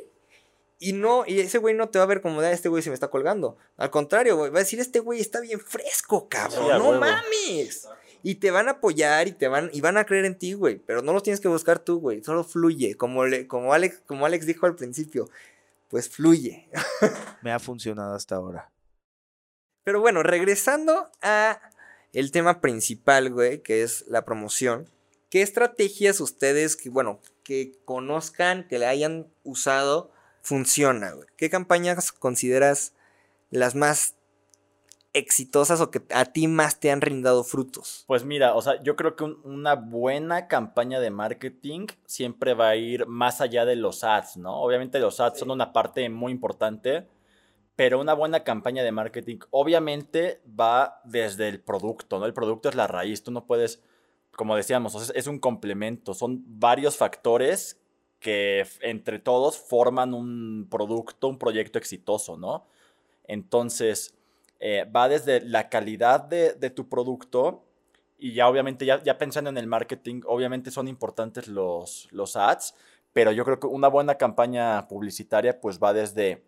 Y no, y ese güey no te va a ver como de "Ah, este güey se me está colgando. Al contrario, güey, va a decir este güey está bien fresco, cabrón. Sí, no huevo. mames. Y te van a apoyar y te van, y van a creer en ti, güey. Pero no los tienes que buscar tú, güey. Solo fluye. Como, le, como, Alex, como Alex dijo al principio. Pues fluye. Me ha funcionado hasta ahora. Pero bueno, regresando a el tema principal, güey, que es la promoción. ¿Qué estrategias ustedes que, bueno, que conozcan, que le hayan usado, funciona, güey? ¿Qué campañas consideras las más exitosas o que a ti más te han rindado frutos? Pues mira, o sea, yo creo que un- una buena campaña de marketing siempre va a ir más allá de los ads, ¿no? Obviamente los ads son una parte muy importante, pero una buena campaña de marketing obviamente va desde el producto, ¿no? El producto es la raíz, tú no puedes, como decíamos, es un complemento, son varios factores que entre todos forman un producto, un proyecto exitoso, ¿no? Entonces, eh, va desde la calidad de, de tu producto y ya obviamente, ya, ya pensando en el marketing, obviamente son importantes los, los ads, pero yo creo que una buena campaña publicitaria pues va desde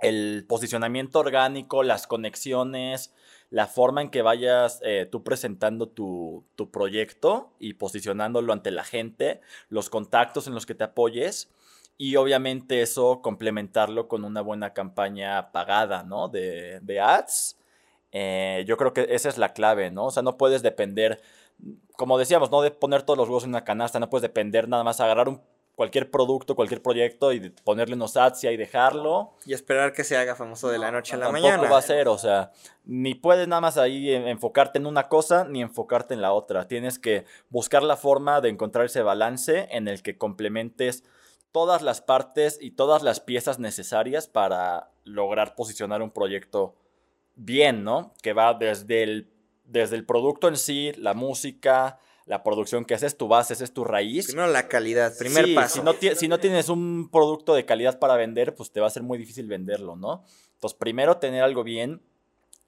el posicionamiento orgánico, las conexiones, la forma en que vayas eh, tú presentando tu, tu, proyecto y posicionándolo ante la gente, los contactos en los que te apoyes y obviamente eso complementarlo con una buena campaña pagada, ¿no? De, de ads. Eh, yo creo que esa es la clave, ¿no? O sea, no puedes depender, como decíamos, no de poner todos los huevos en una canasta, no puedes depender nada más agarrar un cualquier producto, cualquier proyecto y ponerle unos ads y dejarlo. Y esperar que se haga famoso de la noche a la mañana. Tampoco va a ser, o sea, ni puedes nada más ahí enfocarte en una cosa ni enfocarte en la otra. Tienes que buscar la forma de encontrar ese balance en el que complementes todas las partes y todas las piezas necesarias para lograr posicionar un proyecto bien, ¿no? Que va desde el, desde el producto en sí, la música, la producción que haces, tu base, esa es tu raíz. Primero la calidad, primer paso. Si no, si no tienes un producto de calidad para vender, pues te va a ser muy difícil venderlo, ¿no? Entonces, primero tener algo bien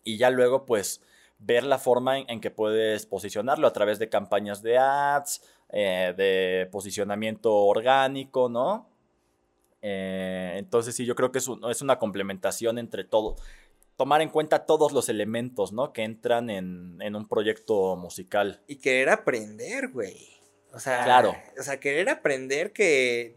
y ya luego, pues, ver la forma en, que puedes posicionarlo a través de campañas de ads, eh, de posicionamiento orgánico, ¿no? Eh, entonces, sí, yo creo que es, es una complementación entre todo tomar en cuenta todos los elementos, ¿no? Que entran en, en un proyecto musical. Y querer aprender, güey. O sea, claro. O sea, querer aprender que,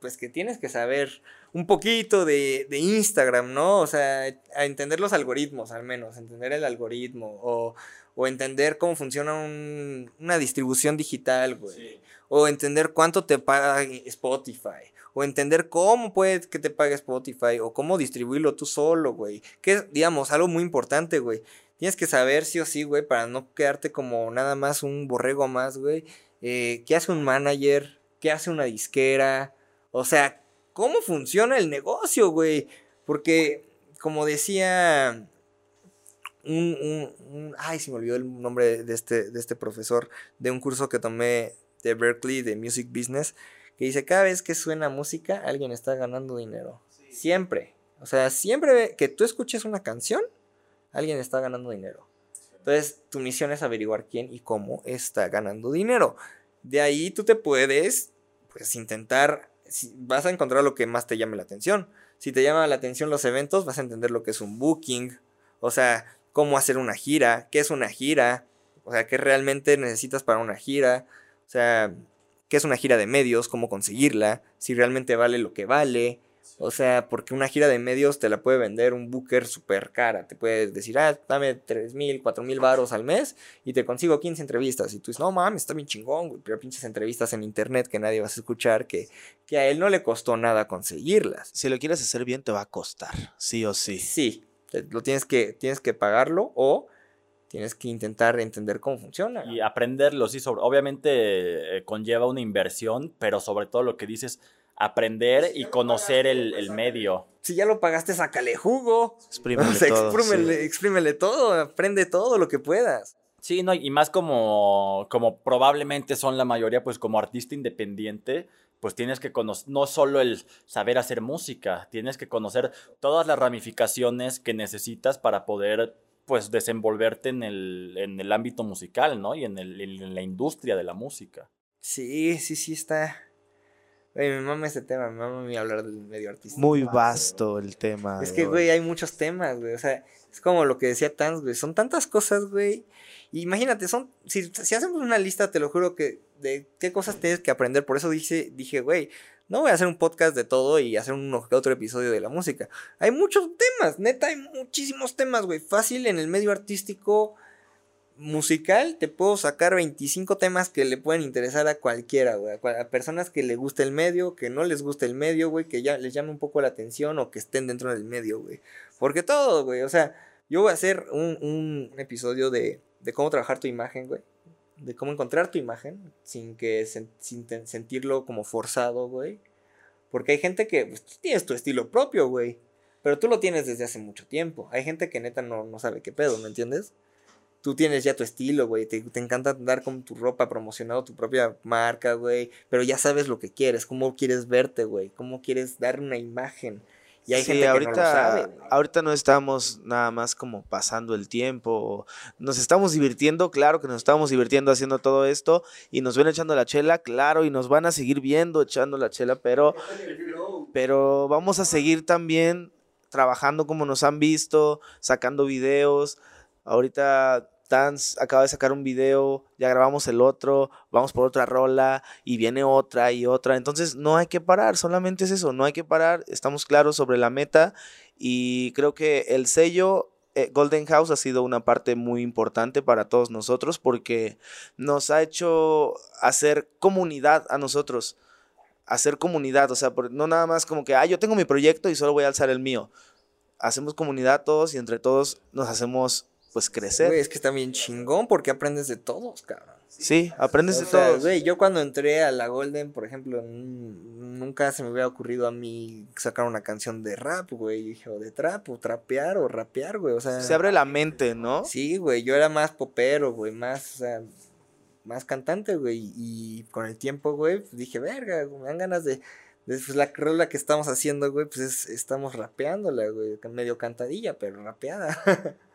pues que tienes que saber un poquito de, de Instagram, ¿no? O sea, a entender los algoritmos, al menos, entender el algoritmo, o, o entender cómo funciona un, una distribución digital, güey. Sí. O entender cuánto te paga Spotify o entender cómo puede que te pague Spotify, o cómo distribuirlo tú solo, güey. Que es, digamos, algo muy importante, güey. Tienes que saber sí o sí, güey, para no quedarte como nada más un borrego más, güey. Eh, ¿Qué hace un manager? ¿Qué hace una disquera? O sea, ¿cómo funciona el negocio, güey? Porque, como decía un, un, ay, se me olvidó el nombre de este, de este profesor de un curso que tomé de Berkeley de Music Business que dice, cada vez que suena música, alguien está ganando dinero. Siempre. O sea, siempre que tú escuches una canción, alguien está ganando dinero. Entonces, tu misión es averiguar quién y cómo está ganando dinero. De ahí tú te puedes, pues, intentar, vas a encontrar lo que más te llame la atención. Si te llama la atención los eventos, vas a entender lo que es un booking, o sea, cómo hacer una gira, qué es una gira, o sea, qué realmente necesitas para una gira, o sea, qué es una gira de medios, cómo conseguirla, si realmente vale lo que vale. O sea, porque una gira de medios te la puede vender un booker súper cara. Te puede decir, ah, dame 3 mil, 4 mil baros al mes y te consigo 15 entrevistas. Y tú dices, no mames, está bien chingón, güey. Pero pinches entrevistas en internet que nadie vas a escuchar, que, que a él no le costó nada conseguirlas. Si lo quieres hacer bien, te va a costar, sí o sí. Sí, lo tienes que, tienes que pagarlo o tienes que intentar entender cómo funciona. Y aprenderlo, sí, sobre, obviamente eh, conlleva una inversión, pero sobre todo lo que dices, aprender y conocer el, el, medio. Si ya lo pagaste, sácale jugo. Exprímele, todo, exprímele, sí. exprímele todo, aprende todo lo que puedas. Sí, no, y más como, como probablemente son la mayoría, pues como artista independiente, pues tienes que conocer, no solo el saber hacer música, tienes que conocer todas las ramificaciones que necesitas para poder pues desenvolverte en el, en el ámbito musical, ¿no? Y en, el, en la industria de la música. Sí, sí, sí está. Güey, me mama este tema, me mama hablar del medio artístico. Muy vasto el tema. Es que, güey, hay muchos temas, güey. O sea, es como lo que decía Tans, güey. Son tantas cosas, güey. Imagínate, son. Si, si hacemos una lista, te lo juro que. de qué cosas tienes que aprender. Por eso dije, dije, güey, no voy a hacer un podcast de todo y hacer un otro episodio de la música. Hay muchos temas, neta, hay muchísimos temas, güey. Fácil en el medio artístico musical te puedo sacar 25 temas que le pueden interesar a cualquiera, güey. A personas que le guste el medio, que no les guste el medio, güey, que ya les llame un poco la atención o que estén dentro del medio, güey. Porque todo, güey. O sea, yo voy a hacer un, un episodio de, de cómo trabajar tu imagen, güey de cómo encontrar tu imagen sin que sin sentirlo como forzado, güey. Porque hay gente que pues, tienes tu estilo propio, güey. Pero tú lo tienes desde hace mucho tiempo. Hay gente que neta no, no sabe qué pedo, ¿me entiendes? Tú tienes ya tu estilo, güey. Te, te, encanta andar con tu ropa promocionado, tu propia marca, güey. Pero ya sabes lo que quieres, cómo quieres verte, güey. Cómo quieres dar una imagen. Y hay sí, gente ahorita, no lo sabe. Ahorita no estamos nada más como pasando el tiempo. Nos estamos divirtiendo, claro que nos estamos divirtiendo haciendo todo esto. Y nos ven echando la chela, claro, y nos van a seguir viendo echando la chela, pero, pero vamos a seguir también trabajando como nos han visto, sacando videos. Ahorita Dance acaba de sacar un video, ya grabamos el otro, vamos por otra rola y viene otra y otra. Entonces no hay que parar, solamente es eso, no hay que parar, estamos claros sobre la meta y creo que el sello eh, Golden House ha sido una parte muy importante para todos nosotros porque nos ha hecho hacer comunidad a nosotros, hacer comunidad, o sea, no nada más como que, ah, yo tengo mi proyecto y solo voy a alzar el mío. Hacemos comunidad todos y entre todos nos hacemos pues crecer. Güey, es que está bien chingón porque aprendes de todos, cabrón. Sí, aprendes de todos. Güey, yo cuando entré a la Golden, por ejemplo, nunca se me hubiera ocurrido a mí sacar una canción de rap, güey. Dije, o de trap, o trapear, o rapear, güey. O sea. Se abre la mente, ¿no? Sí, güey. Yo era más popero, güey. Más, o sea, más cantante, güey. Y con el tiempo, güey, pues dije, verga, me dan ganas de. Pues la rola que estamos haciendo, güey, pues es, estamos rapeándola, güey. Medio cantadilla, pero rapeada.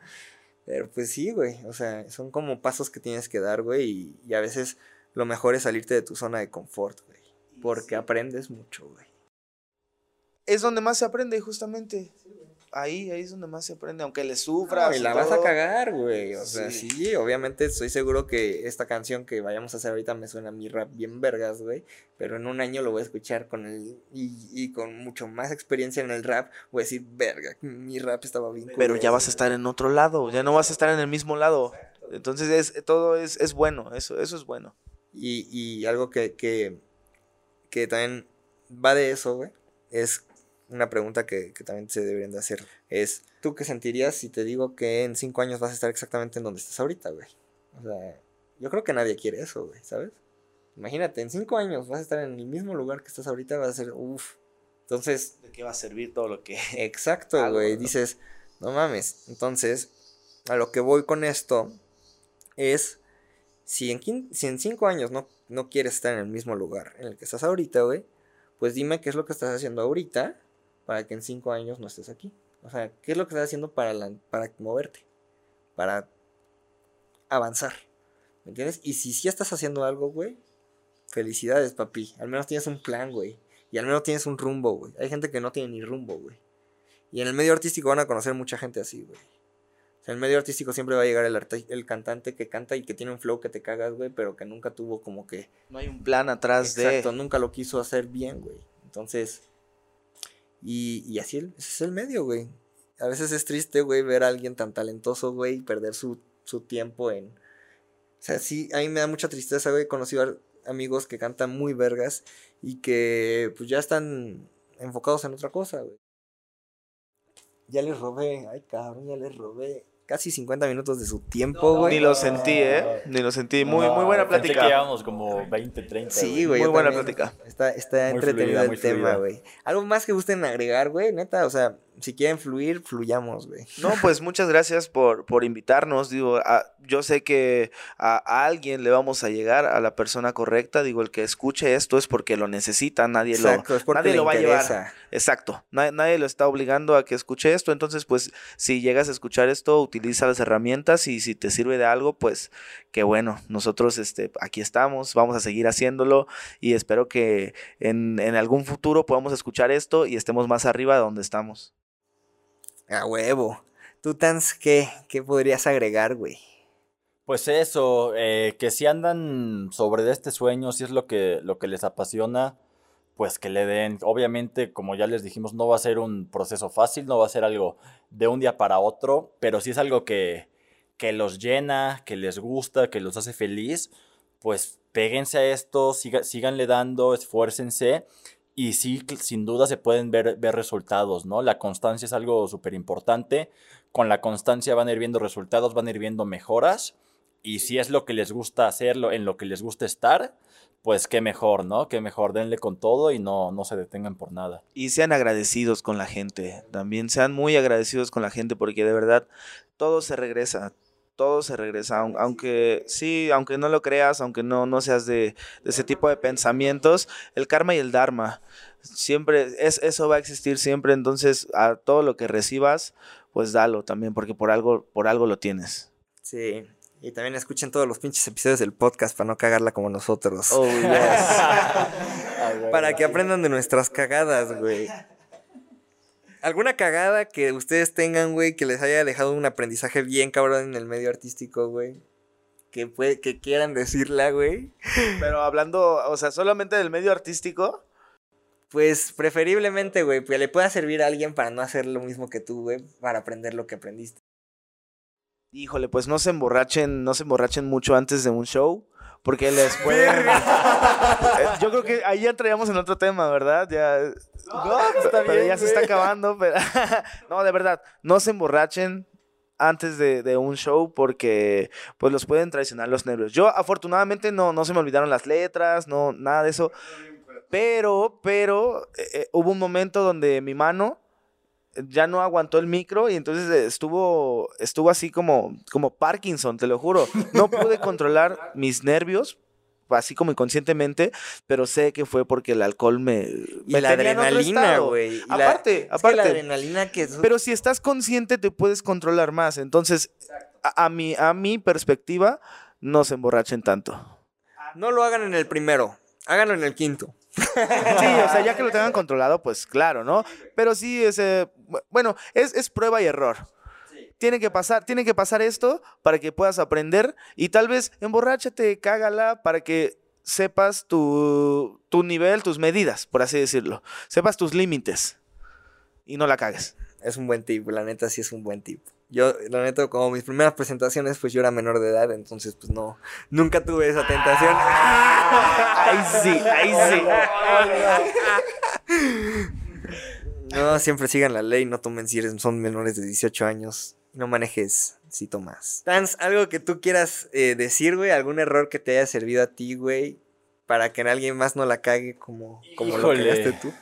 Pero pues sí, güey, o sea, son como pasos que tienes que dar, güey, y, a veces lo mejor es salirte de tu zona de confort, güey, porque aprendes mucho, güey. Es donde más se aprende, justamente ahí, ahí es donde más se aprende, aunque le sufras. y la vas a cagar, güey. O sea, sí. obviamente estoy seguro que esta canción que vayamos a hacer ahorita me suena a mi rap bien vergas, güey. Pero en un año lo voy a escuchar con el. Y, con mucho más experiencia en el rap, voy a decir, verga, mi rap estaba bien. Pero ya vas a estar en otro lado, ya no vas a estar en el mismo lado. Entonces es, todo es, es bueno, eso, eso es bueno. Y, y algo que, que, que también va de eso, güey, es una pregunta que, también se deberían de hacer es, ¿tú qué sentirías si te digo que en cinco años vas a estar exactamente en donde estás ahorita, güey? O sea, yo creo que nadie quiere eso, güey, ¿sabes? Imagínate, en cinco años vas a estar en el mismo lugar que estás ahorita, vas a ser, uff. Entonces... ¿De qué va a servir todo lo que... Exacto, güey. Dices, no mames. Entonces, a lo que voy con esto es, si en, si en cinco años no, no quieres estar en el mismo lugar en el que estás ahorita, güey, pues dime qué es lo que estás haciendo ahorita para que en cinco años no estés aquí? O sea, ¿qué es lo que estás haciendo para, para moverte? Para avanzar. ¿Me entiendes? Y si sí estás haciendo algo, güey, felicidades, papi. Al menos tienes un plan, güey. Y al menos tienes un rumbo, güey. Hay gente que no tiene ni rumbo, güey. Y en el medio artístico van a conocer mucha gente así, güey. O sea, en el medio artístico siempre va a llegar el, el cantante que canta y que tiene un flow que te cagas, güey, pero que nunca tuvo como que... No hay un plan atrás de... Exacto, nunca lo quiso hacer bien, güey. Entonces, y, así es el medio, güey. A veces es triste, güey, ver a alguien tan talentoso, güey, y perder su, tiempo en... O sea, sí, a mí me da mucha tristeza, güey. He conocido amigos que cantan muy vergas y que pues ya están enfocados en otra cosa, güey. Ya les robé, ay cabrón, ya les robé casi 50 minutos de su tiempo, güey. Ni lo sentí, ¿eh? Ni lo sentí. Muy, muy buena plática. que llevamos como 20, 30. Sí, güey. Muy buena plática. Está, está entretenido el tema, güey. Algo más que gusten agregar, güey, neta, o sea, si quieren fluir, fluyamos, güey. No, pues muchas gracias por, por invitarnos. Digo, yo sé que a, alguien le vamos a llegar, a la persona correcta. Digo, el que escuche esto es porque lo necesita, nadie lo, nadie lo va a llevar. Exacto, nadie, nadie, lo está obligando a que escuche esto. Entonces, pues, si llegas a escuchar esto, utiliza las herramientas y si te sirve de algo, pues, qué bueno. Nosotros este, aquí estamos, vamos a seguir haciéndolo y espero que en, en algún futuro podamos escuchar esto y estemos más arriba de donde estamos. A huevo. ¿Tú, Tans, qué, qué podrías agregar, güey? Pues eso, eh, que si andan sobre este sueño, si es lo que, lo que les apasiona, pues que le den. Obviamente, como ya les dijimos, no va a ser un proceso fácil, no va a ser algo de un día para otro, pero si es algo que, que los llena, que les gusta, que los hace feliz, pues péguense a esto, siga, síganle dando, esfuércense y sí, sin duda se pueden ver, ver resultados, ¿no? La constancia es algo súper importante. Con la constancia van a ir viendo resultados, van a ir viendo mejoras. Y si es lo que les gusta hacerlo, en lo que les gusta estar, pues qué mejor, ¿no? Qué mejor, denle con todo y no, no se detengan por nada. Y sean agradecidos con la gente, también sean muy agradecidos con la gente porque de verdad todo se regresa, todo se regresa, aunque sí, aunque no lo creas, aunque no, no seas de, ese tipo de pensamientos, el karma y el dharma, siempre, es, eso va a existir siempre, entonces a todo lo que recibas, pues dalo también, porque por algo, por algo lo tienes. Sí, y también escuchen todos los pinches episodios del podcast para no cagarla como nosotros. Oh, para que aprendan de nuestras cagadas, güey. ¿Alguna cagada que ustedes tengan, güey, que les haya dejado un aprendizaje bien cabrón en el medio artístico, güey? Que, puede, que quieran decirla, güey. Pero hablando, o sea, solamente del medio artístico. Pues preferiblemente, güey, que le pueda servir a alguien para no hacer lo mismo que tú, güey, para aprender lo que aprendiste. Híjole, pues no se emborrachen, no se emborrachen mucho antes de un show. Porque les pueden. Eh, yo creo que ahí entraríamos en otro tema, ¿verdad? Ya. No, está pero ya se está acabando. Pero... no, de verdad, no se emborrachen antes de, un show porque pues los pueden traicionar los nervios. Yo afortunadamente no, no se me olvidaron las letras, no, nada de eso. Pero, pero, eh, eh, hubo un momento donde mi mano ya no aguantó el micro y entonces estuvo, estuvo así como, como Parkinson, te lo juro. No pude controlar mis nervios, así como inconscientemente, pero sé que fue porque el alcohol me... Y la adrenalina, güey. Aparte, aparte. la adrenalina que... Pero si estás consciente te puedes controlar más. Entonces, a, mi, a mi perspectiva, no se emborrachen tanto. No lo hagan en el primero, háganlo en el quinto. Sí, o sea, ya que lo tengan controlado, pues claro, ¿no? Pero sí, ese, bueno, es, es prueba y error. Tiene que pasar, tiene que pasar esto para que puedas aprender y tal vez emborráchate, cágala para que sepas tu, tu nivel, tus medidas, por así decirlo. Sepas tus límites y no la cagues. Es un buen tip, la neta sí es un buen tip. Yo, la neta, como mis primeras presentaciones, pues yo era menor de edad, entonces pues no, nunca tuve esa tentación. ahí sí, ahí sí. No, siempre sigan la ley, no tomen si eres, son menores de 18 años. No manejes si tomas. Tans, algo que tú quieras eh, decir, güey, algún error que te haya servido a ti, güey, para que alguien más no la cague como, como lo cagaste tú.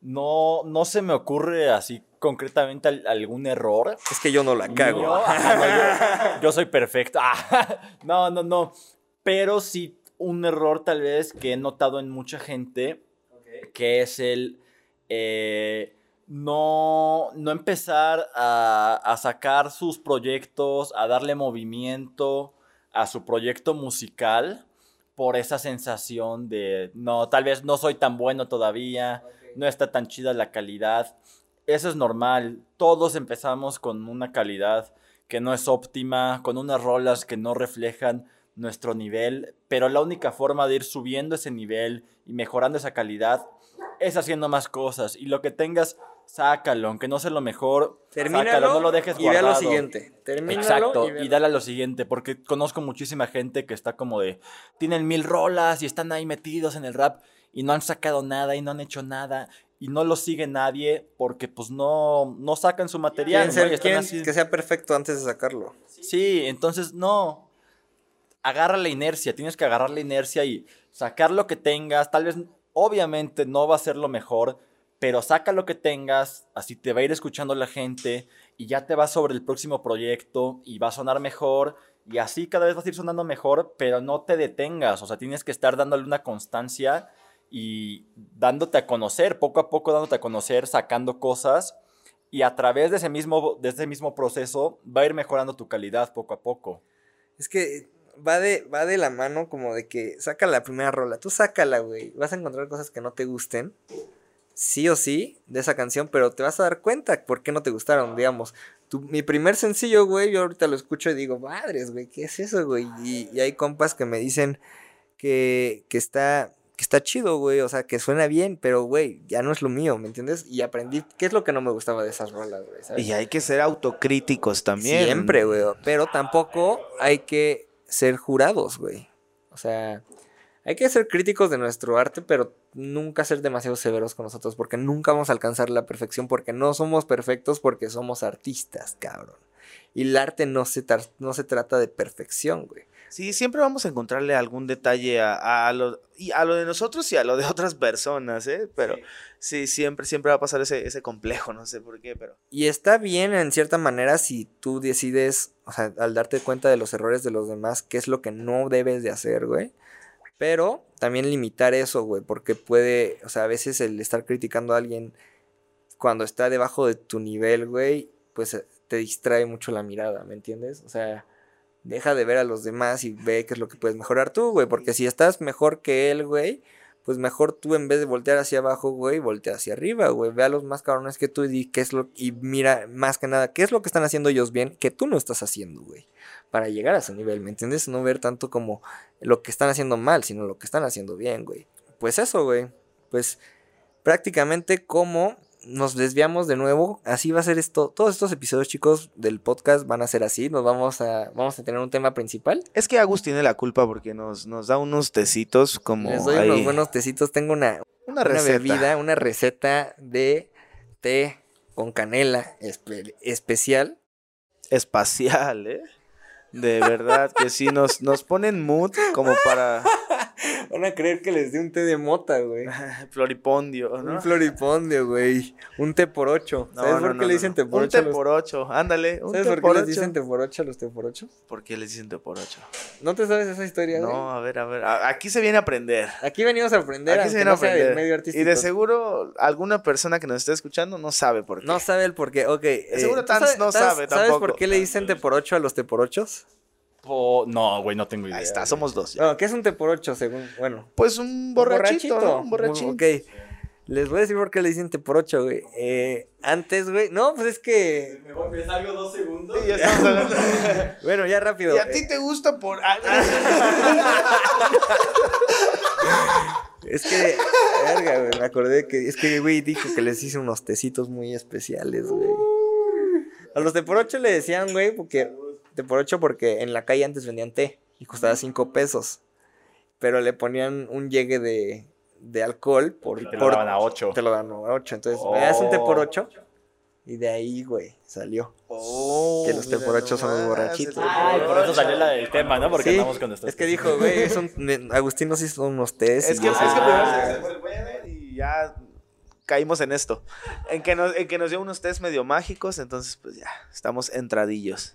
No, no se me ocurre así concretamente algún error. Es que yo no la cago. yo, soy perfecto. no, no, no. Pero sí un error tal vez que he notado en mucha gente, que es el eh, no, no empezar a, a sacar sus proyectos, a darle movimiento a su proyecto musical por esa sensación de, no, tal vez no soy tan bueno todavía, no está tan chida la calidad. Eso es normal. Todos empezamos con una calidad que no es óptima, con unas rolas que no reflejan nuestro nivel, pero la única forma de ir subiendo ese nivel y mejorando esa calidad es haciendo más cosas. Y lo que tengas, sácalo, aunque no sea lo mejor, sácalo, no lo dejes y guardado. lo siguiente. Exacto, y, dale a lo siguiente, porque conozco muchísima gente que está como de, tienen mil rolas y están ahí metidos en el rap y no han sacado nada y no han hecho nada y no lo sigue nadie porque pues no, no sacan su material. Quieren, que sea perfecto antes de sacarlo. Sí, entonces no. Agarra la inercia, tienes que agarrar la inercia y sacar lo que tengas. Tal vez, obviamente, no va a ser lo mejor, pero saca lo que tengas, así te va a ir escuchando la gente y ya te vas sobre el próximo proyecto y va a sonar mejor y así cada vez vas a ir sonando mejor, pero no te detengas, o sea, tienes que estar dándole una constancia y dándote a conocer, poco a poco dándote a conocer, sacando cosas y a través de ese mismo, de ese mismo proceso va a ir mejorando tu calidad poco a poco. Es que va de, va de la mano como de que saca la primera rola, tú sácala, güey, vas a encontrar cosas que no te gusten, sí o sí, de esa canción, pero te vas a dar cuenta por qué no te gustaron, digamos. mi primer sencillo, güey, yo ahorita lo escucho y digo, madres, güey, ¿qué es eso, güey? Y, y hay compas que me dicen que, que está está chido, güey, o sea, que suena bien, pero, güey, ya no es lo mío, ¿me entiendes? Y aprendí qué es lo que no me gustaba de esas rolas, güey. Y hay que ser autocríticos también. Siempre, güey, pero tampoco hay que ser jurados, güey. O sea, hay que ser críticos de nuestro arte, pero nunca ser demasiado severos con nosotros, porque nunca vamos a alcanzar la perfección, porque no somos perfectos, porque somos artistas, cabrón. Y el arte no se, no se trata de perfección, güey. Sí, siempre vamos a encontrarle algún detalle a, lo, y a lo de nosotros y a lo de otras personas, ¿eh? Pero sí, siempre, siempre va a pasar ese, ese complejo, no sé por qué, pero... Y está bien en cierta manera si tú decides, o sea, al darte cuenta de los errores de los demás, qué es lo que no debes de hacer, güey. Pero también limitar eso, güey, porque puede, o sea, a veces el estar criticando a alguien cuando está debajo de tu nivel, güey, pues te distrae mucho la mirada, ¿me entiendes? O sea deja de ver a los demás y ve qué es lo que puedes mejorar tú, güey. Porque si estás mejor que él, güey, pues mejor tú en vez de voltear hacia abajo, güey, voltea hacia arriba, güey. Ve a los más cabrones que tú y qué es lo y mira más que nada qué es lo que están haciendo ellos bien que tú no estás haciendo, güey. Para llegar a ese nivel, ¿me entiendes? No ver tanto como lo que están haciendo mal, sino lo que están haciendo bien, güey. Pues eso, güey. Pues prácticamente como nos desviamos de nuevo. Así va a ser esto. Todos estos episodios, chicos, del podcast van a ser así. Nos vamos a, vamos a tener un tema principal. Es que Agus tiene la culpa porque nos, nos da unos tecitos como. Les doy ahí. unos buenos tecitos. Tengo una, Una bebida, una receta de té con canela espe- especial. espacial, ¿eh? De verdad que sí, nos, nos ponen mood como para Van a creer que les di un té de mota, güey. floripondio, ¿no? Un floripondio, güey. Un té por ocho. No, ¿Sabes no, por qué no, le dicen té por Un ocho? té a los- por ocho, ándale, un ¿Sabes té por qué por les ocho. dicen té por ocho a los té por ocho? ¿Por qué les dicen té por ocho? ¿No te sabes esa historia, güey? No, a ver, a ver, aquí se viene a aprender. Aquí venimos a aprender, Aquí se viene a aprender. medio artístico. Y de seguro alguna persona que nos esté escuchando no sabe por qué. No sabe el por qué, ok. eh, seguro ¿tú Tans no sabes- sabe ¿Sabes por tampoco. qué le dicen té por ocho a los té por ochos? Po- No, güey, no tengo idea. Ahí está, güey. somos dos ya. No, ¿qué es un té por ocho según, bueno? Pues un borrachito, ¿no? Un borrachito. Ok. Les voy a decir por qué le dicen té por ocho, güey. Eh, antes, güey. No, pues es que. Me salgo dos segundos. Sí, ya estamos hablando. Bueno, ya rápido. ¿Y a ti te gusta por...? Es que. Verga, güey. Me acordé que. Es que, güey, dijo que les hice unos tecitos muy especiales, güey. A los té por ocho le decían, güey, porque. Té por ocho porque en la calle antes vendían té y costaba cinco pesos. Pero le ponían un llegue de, de alcohol por. Y te lo daban a ocho. Te lo dan a 8. Entonces, me das un té por Oh. 8. Y de ahí, güey, salió. Oh, Que los té por ocho son los nomás, borrachitos. Ay, por eso salió la del tema, ¿no? Porque Sí, andamos con nuestros es que dijo, güey, es un, Agustín nos hizo unos tés. Es que, es que primero se- se fue el güey y ya caímos en esto. En que, nos, en que nos dio unos test medio mágicos, entonces pues ya, estamos entradillos.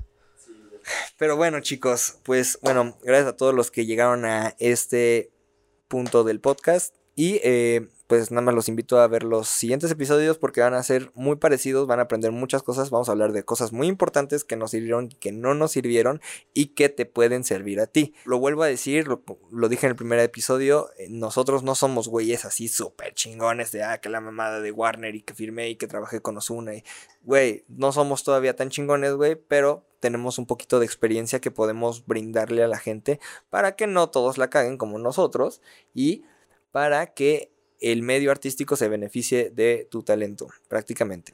Pero bueno, chicos, pues bueno, gracias a todos los que llegaron a este punto del podcast. Y eh, pues nada más los invito a ver los siguientes episodios porque van a ser muy parecidos, van a aprender muchas cosas, vamos a hablar de cosas muy importantes que nos sirvieron, que no nos sirvieron y que te pueden servir a ti. Lo vuelvo a decir, lo, dije en el primer episodio, eh, nosotros no somos güeyes así súper chingones de, ah, que la mamada de Warner y que firmé y que trabajé con Osuna y, güey, no somos todavía tan chingones, güey, pero tenemos un poquito de experiencia que podemos brindarle a la gente para que no todos la caguen como nosotros y para que el medio artístico se beneficie de tu talento, prácticamente.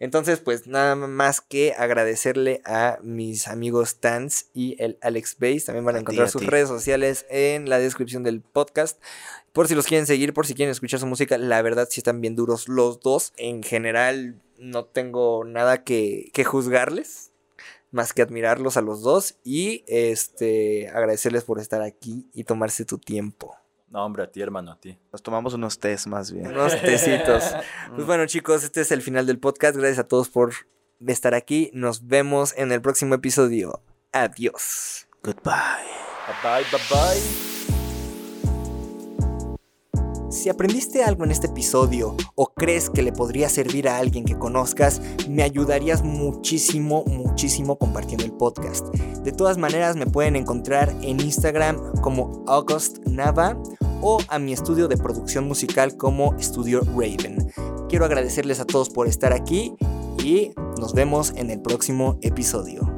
Entonces, pues nada más que agradecerle a mis amigos Tans y el Alex Base. También van a encontrar a sus redes sociales en la descripción del podcast. Por si los quieren seguir, por si quieren escuchar su música, la verdad sí están bien duros los dos. En general, no tengo nada que, que juzgarles más que admirarlos a los dos y este agradecerles por estar aquí y tomarse tu tiempo. No, hombre, a ti, hermano, a ti. Nos tomamos unos test más bien. Unos tecitos. Pues bueno, chicos, este es el final del podcast. Gracias a todos por estar aquí. Nos vemos en el próximo episodio. Adiós. Goodbye. Bye, bye, bye. Si aprendiste algo en este episodio o crees que le podría servir a alguien que conozcas, me ayudarías muchísimo, muchísimo compartiendo el podcast. De todas maneras, me pueden encontrar en Instagram como August Nava o a mi estudio de producción musical como Studio Raven. Quiero agradecerles a todos por estar aquí y nos vemos en el próximo episodio.